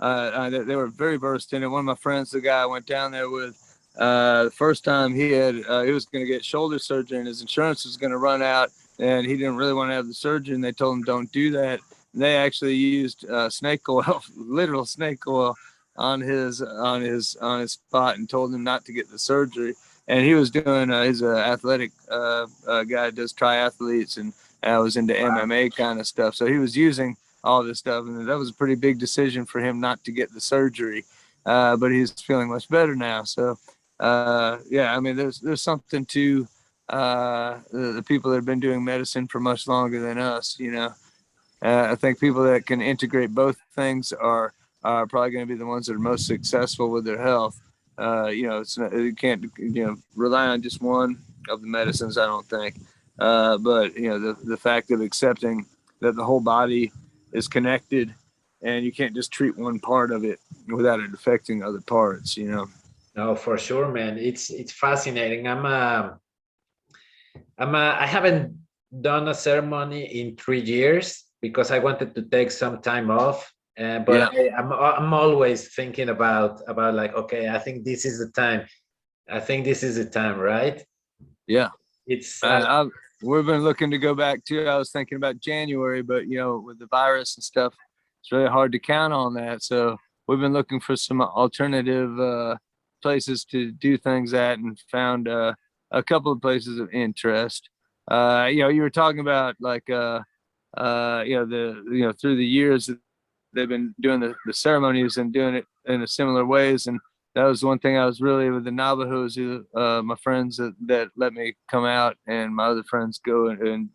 uh, uh, they, they were very versed in it. One of my friends, the guy I went down there with, uh, the first time he had uh, he was going to get shoulder surgery and his insurance was going to run out, and he didn't really want to have the surgery. And they told him don't do that. They actually used uh, snake oil, [LAUGHS] literal snake oil, on his on his on his spot and told him not to get the surgery and he was doing uh, he's an athletic uh, uh, guy does triathletes and uh, was into Wow. MMA kind of stuff so he was using all this stuff and that was a pretty big decision for him not to get the surgery uh, but he's feeling much better now so uh, yeah I mean there's there's something to uh, the, the people that have been doing medicine for much longer than us you know uh, I think people that can integrate both things are are probably going to be the ones that are most successful with their health uh, you know, it's not, you can't you know rely on just one of the medicines. I don't think, uh, but you know the the fact of accepting that the whole body is connected, and you can't just treat one part of it without it affecting other parts. You know. No, for sure, man. It's it's fascinating. I'm a, I'm a, I haven't done a ceremony in three years because I wanted to take some time off. Uh, but I, I'm I'm always thinking about about like okay, I think this is the time. I think this is the time, right? Yeah. It's Uh, uh, we've been looking to go back too. I was thinking about January, but you know, with the virus and stuff, it's really hard to count on that. So we've been looking for some alternative uh, places to do things at, and found uh, a couple of places of interest. Uh, you know, you were talking about like uh, uh, you know the you know through the years they've been doing the, the ceremonies and doing it in a similar ways, and that was one thing I was really with the Navajos, who, uh, my friends that, that let me come out and my other friends go and, and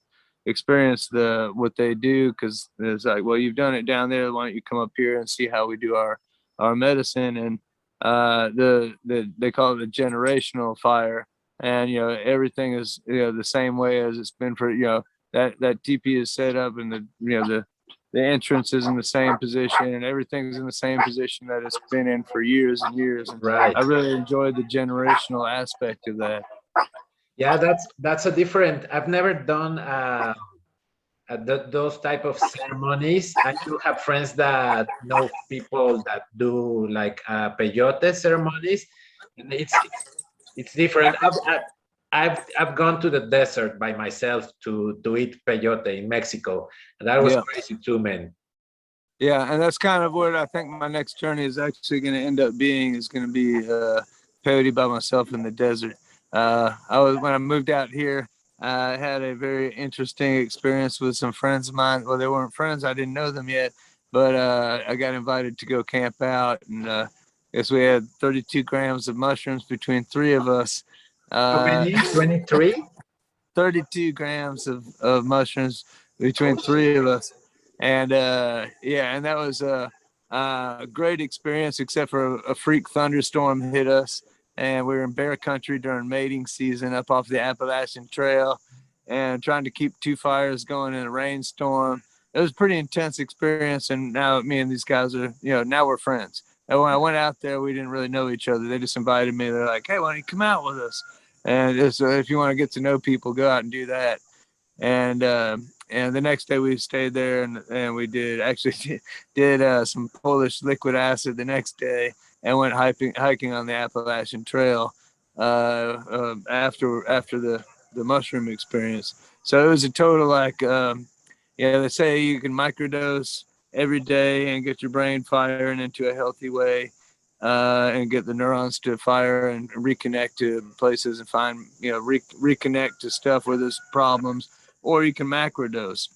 experience the what they do because it's like, well, you've done it down there. Why don't you come up here and see how we do our our medicine? And uh, the the they call it a generational fire, and you know everything is you know the same way as it's been for you know that that TP is set up and the you know the the entrance is in the same position and everything's in the same position that it's been in for years and years. And right. I really enjoyed the generational aspect of that. Yeah, that's that's a different. I've never done uh, uh, th- those type of ceremonies. I do have friends that know people that do like uh, peyote ceremonies, and it's it's different. I've, I've I've I've gone to the desert by myself to to eat peyote in Mexico, and that was Yeah. crazy too, man. Yeah, and that's kind of what I think my next journey is actually going to end up being is going to be uh, peyote by myself in the desert. Uh, I was when I moved out here, I had a very interesting experience with some friends of mine. Well, they weren't friends; I didn't know them yet, but uh, I got invited to go camp out, and uh, guess we had 32 grams of mushrooms between three of us. How Uh, many? Twenty three. 32 grams of, of mushrooms between three of us. And uh, yeah, and that was a, a great experience, except for a, a freak thunderstorm hit us. And we were in bear country during mating season up off the Appalachian Trail and trying to keep two fires going in a rainstorm. It was a pretty intense experience. And now me and these guys are, you know, now we're friends. And when I went out there, we didn't really know each other. They just invited me. They're like, hey, why don't you come out with us? and it's, uh, if you want to get to know people, go out and do that. And uh, and the next day we stayed there and, and we did actually [LAUGHS] did uh, some Polish liquid acid the next day and went hiking hiking on the Appalachian Trail uh, uh, after after the the mushroom experience. So it was a total like um, yeah they say you can microdose every day and get your brain firing into a healthy way uh, and get the neurons to fire and reconnect to places and find you know re- reconnect to stuff where there's problems or you can macrodose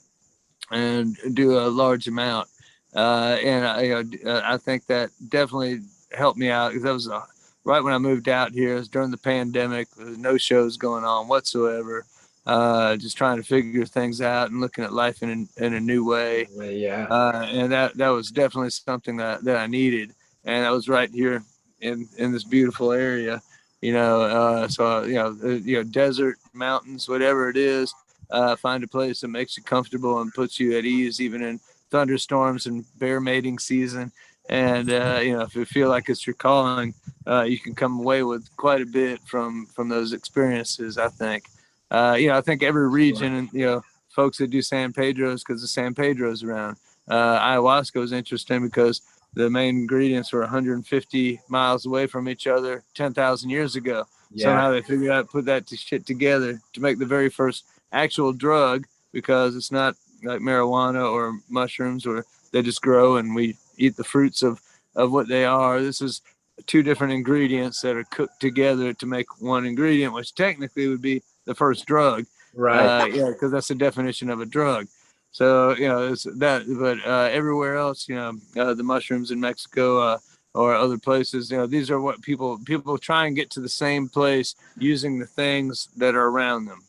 and do a large amount uh, and I, you know, uh, I think that definitely helped me out because that was uh, right when I moved out here. It was during the pandemic. There was no shows going on whatsoever. Uh, just trying to figure things out and looking at life in a, in a new way Yeah. uh, and that that was definitely something that, that I needed, and I was right here in in this beautiful area, you know. Uh, so you know, uh, you know, desert, mountains, whatever it is, uh, find a place that makes you comfortable and puts you at ease, even in thunderstorms and bear mating season. And uh, you know, if you feel like it's your calling, uh, you can come away with quite a bit from from those experiences. I think. Uh, you know, I think every region, and you know, folks that do San Pedro's because the San Pedro's around. Uh, ayahuasca was interesting because the main ingredients were 150 miles away from each other 10,000 years ago. yeah. Somehow they figured out put that to shit together to make the very first actual drug because it's not like marijuana or mushrooms or they just grow and we eat the fruits of of what they are. This is two different ingredients that are cooked together to make one ingredient, which technically would be the first drug. Right. Uh, yeah, because that's the definition of a drug. So you know it's that, but uh, everywhere else, you know, uh, the mushrooms in Mexico uh, or other places, you know, these are what people people try and get to the same place using the things that are around them.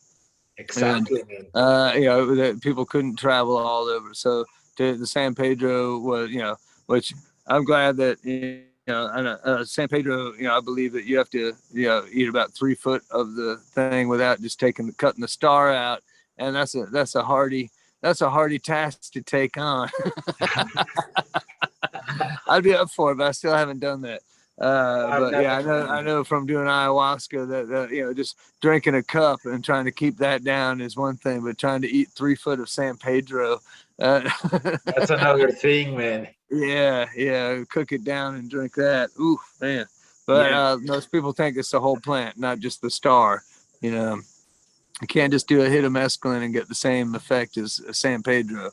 exactly. man. Uh, you know, that people couldn't travel all over. So to the San Pedro was, you know, which I'm glad that you know, and, uh, San Pedro, you know, I believe that you have to, you know, eat about three foot of the thing without just taking the cutting the star out, and that's a that's a hardy that's a hardy task to take on. [LAUGHS] I'd be up for it, but I still haven't done that. Uh, but yeah, I know I know from doing ayahuasca that, that you know just drinking a cup and trying to keep that down is one thing, but trying to eat three foot of San Pedro, uh, [LAUGHS] That's another thing, man. Yeah, yeah, cook it down and drink that. Ooh, man. But Yeah. uh, most people think it's the whole plant, not just the star. You know. You can't just do a hit of mescaline and get the same effect as a San Pedro.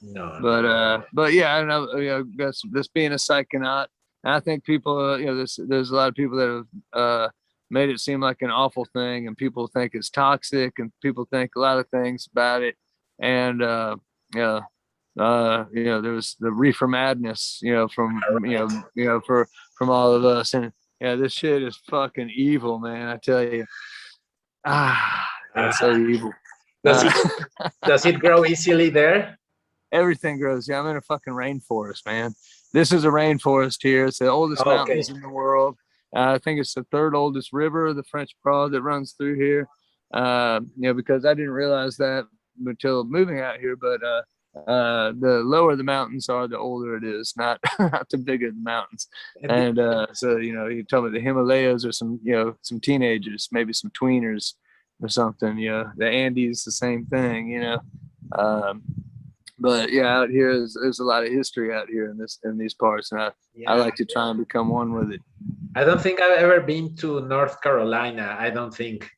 No. But uh, but yeah, I don't know. You know, this, this being a psychonaut, I think people, uh, you know, there's there's a lot of people that have uh, made it seem like an awful thing, and people think it's toxic, and people think a lot of things about it, and uh, yeah, uh, you know, there was the reefer madness, you know, from [LAUGHS] you know, you know, for from all of us, and yeah, this shit is fucking evil, man. I tell you, ah, [SIGHS] that's so [SIGHS] evil. Does Uh, it [LAUGHS] does it grow easily there? everything grows. Yeah, I'm in a fucking rainforest, man. This is a rainforest here. It's the oldest Okay. mountains in the world. Uh, I think it's the third oldest river, the French Broad, that runs through here. Uh, you know, because I didn't realize that until moving out here. But uh, uh, the lower the mountains are, the older it is, not [LAUGHS] not the bigger the mountains. And uh, so, you know, you tell me the Himalayas or some, you know, some teenagers, maybe some tweeners or something. You know, the Andes, the same thing. You know. Um, but yeah, out here is there's a lot of history out here in this in these parts, and I, Yeah. I like to try and become one with it. I don't think I've ever been to North Carolina. I don't think.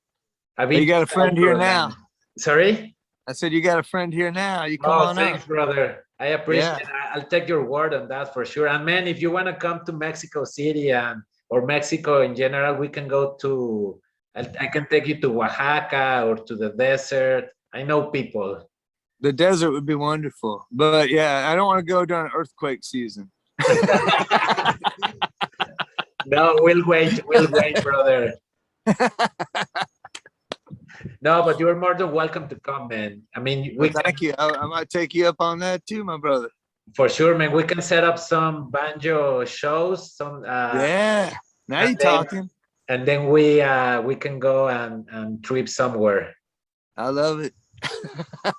I've been You got a friend here now. Sorry. I said you got a friend here now. You come oh, on thanks, brother. I appreciate it. I- I'll take your word on that for sure. And man, if you want to come to Mexico City and or Mexico in general, we can go to. I can take you to Oaxaca or to the desert. I know people. The desert would be wonderful, but yeah, I don't want to go during earthquake season. [LAUGHS] No, we'll wait. We'll wait, brother. [LAUGHS] No, but you're more than welcome to come, man. I mean, we Well, can, thank you. I, I might take you up on that too, my brother. for sure, man. We can set up some banjo shows, some uh, yeah. Now and you then- talking. and then we uh we can go and and trip somewhere. I love it.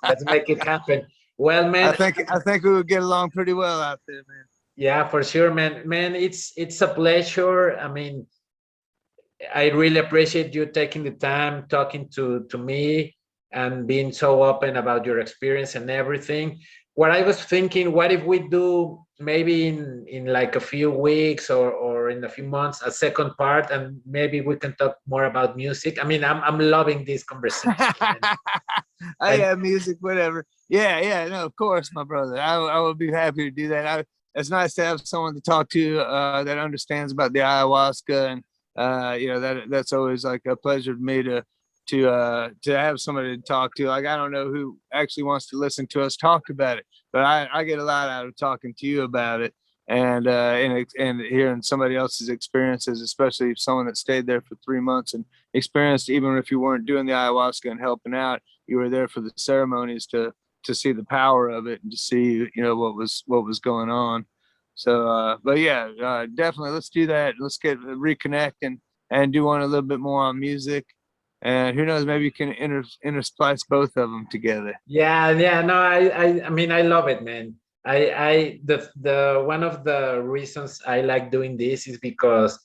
Let's make it happen. Well, [LAUGHS] man. I think I think we would get along pretty well out there, man. yeah, for sure, man. Man, it's it's a pleasure. I mean, I really appreciate you taking the time talking to to me and being so open about your experience and everything. What I was thinking, what if we do maybe in in like a few weeks or or in a few months a second part and maybe we can talk more about music. I mean, I'm I'm loving this conversation. [LAUGHS] I have music, whatever. Yeah, yeah, no, of course, my brother. I, I would be happy to do that. I, it's nice to have someone to talk to uh, that understands about the ayahuasca, and uh, you know that that's always like a pleasure to me to to uh, to have somebody to talk to. Like I don't know who actually wants to listen to us talk about it, but I, I get a lot out of talking to you about it. And uh, and and hearing somebody else's experiences, especially if someone that stayed there for three months and experienced, even if you weren't doing the ayahuasca and helping out, you were there for the ceremonies to to see the power of it and to see you know what was what was going on so uh but yeah uh definitely let's do that let's get reconnect and and do one a little bit more on music and who knows maybe you can inter intersplice both of them together Yeah, yeah, no, I, I, I mean, I love it, man. I, I, the, the one of the reasons I like doing this is because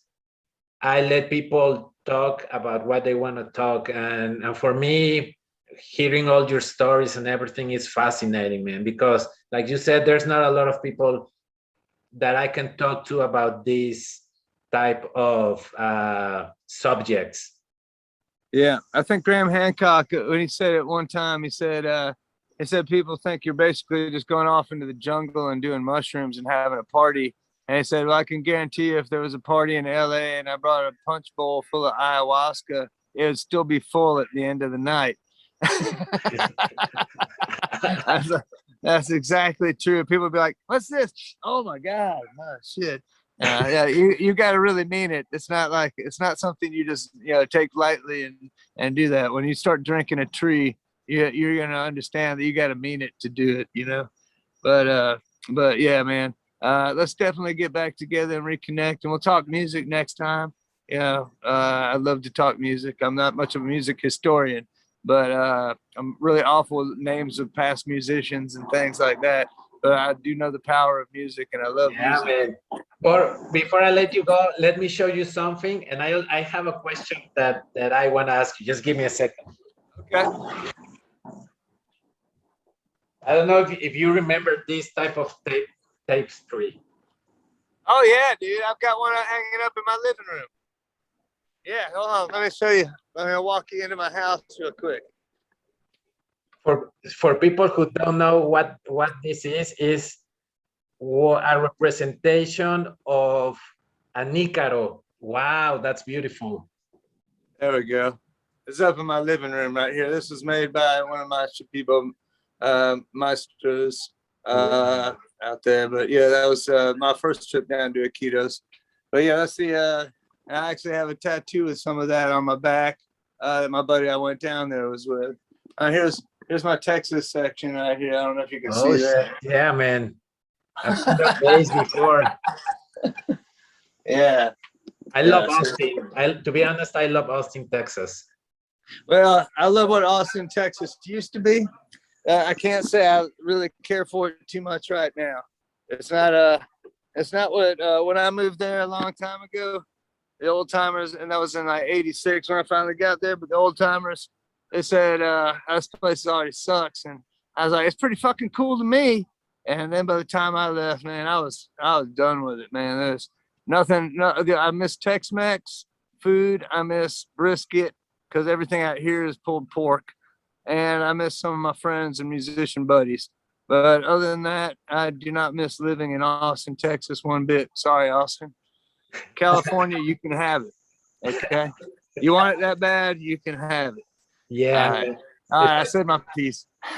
I let people talk about what they want to talk, and, and for me, hearing all your stories and everything is fascinating, man. Because, like you said, there's not a lot of people that I can talk to about this type of uh, subjects. yeah i think graham hancock uh, when he said it one time he said uh he said people think you're basically just going off into the jungle and doing mushrooms and having a party And he said, Well, I can guarantee you if there was a party in LA and I brought a punch bowl full of ayahuasca, it would still be full at the end of the night. [LAUGHS] [LAUGHS] that's, that's exactly true. People be like, What's this? Oh my God. Oh, shit. Uh, yeah, you, you got to really mean it. It's not like it's not something you just you know take lightly and and do that. When you start drinking a tree, you you're gonna understand that you got to mean it to do it. You know, but uh, but yeah, man. Uh, let's definitely get back together and reconnect, and we'll talk music next time. You know, uh, I love to talk music. I'm not much of a music historian, but uh, I'm really awful with names of past musicians and things like that. But I do know the power of music, and I love Yeah, music. man. Or before I let you go, let me show you something, and I I have a question that that I want to ask you. Just give me a second. Okay. I don't know if if you remember this type of tape tapestry. Oh yeah, dude. I've got one hanging up in my living room. Yeah, hold on. Let me show you. Let me walk you into my house real quick. for for people who don't know what what this is is a representation of a Icaro. Wow, that's beautiful. There we go. It's up in my living room right here. This was made by one of my Shipibo uh, maestros uh, out there. But yeah, that was uh, my first trip down to Iquitos. But yeah, that's the. Uh, I actually have a tattoo with some of that on my back. Uh, that my buddy I went down there was with. Uh, here's here's my Texas section right here. I don't know if you can Oh, see that. yeah, man. I've seen that place before. [LAUGHS] Yeah. I love Yeah, so- Austin. I, to be honest, I love Austin, Texas. Well, I love what Austin, Texas used to be. Uh, I can't say I really care for it too much right now. It's not uh it's not what uh, when I moved there a long time ago. The old timers, and that was in like '86 when I finally got there. But the old timers, they said uh, this place already sucks, and I was like, it's pretty fucking cool to me. And then by the time I left, man, I was I was done with it, man. There's nothing. No, I miss Tex-Mex food. I miss brisket because everything out here is pulled pork. And I miss some of my friends and musician buddies. But other than that, I do not miss living in Austin, Texas one bit. Sorry, Austin. California, you can have it. Okay. You want it that bad, you can have it. Yeah. All right. All right I said my piece. [LAUGHS]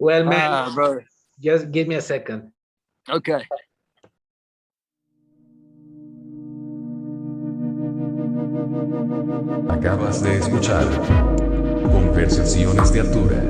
well, man, Ah, brother. just give me a second. Okay. Acabas de escuchar Conversaciones de Altura.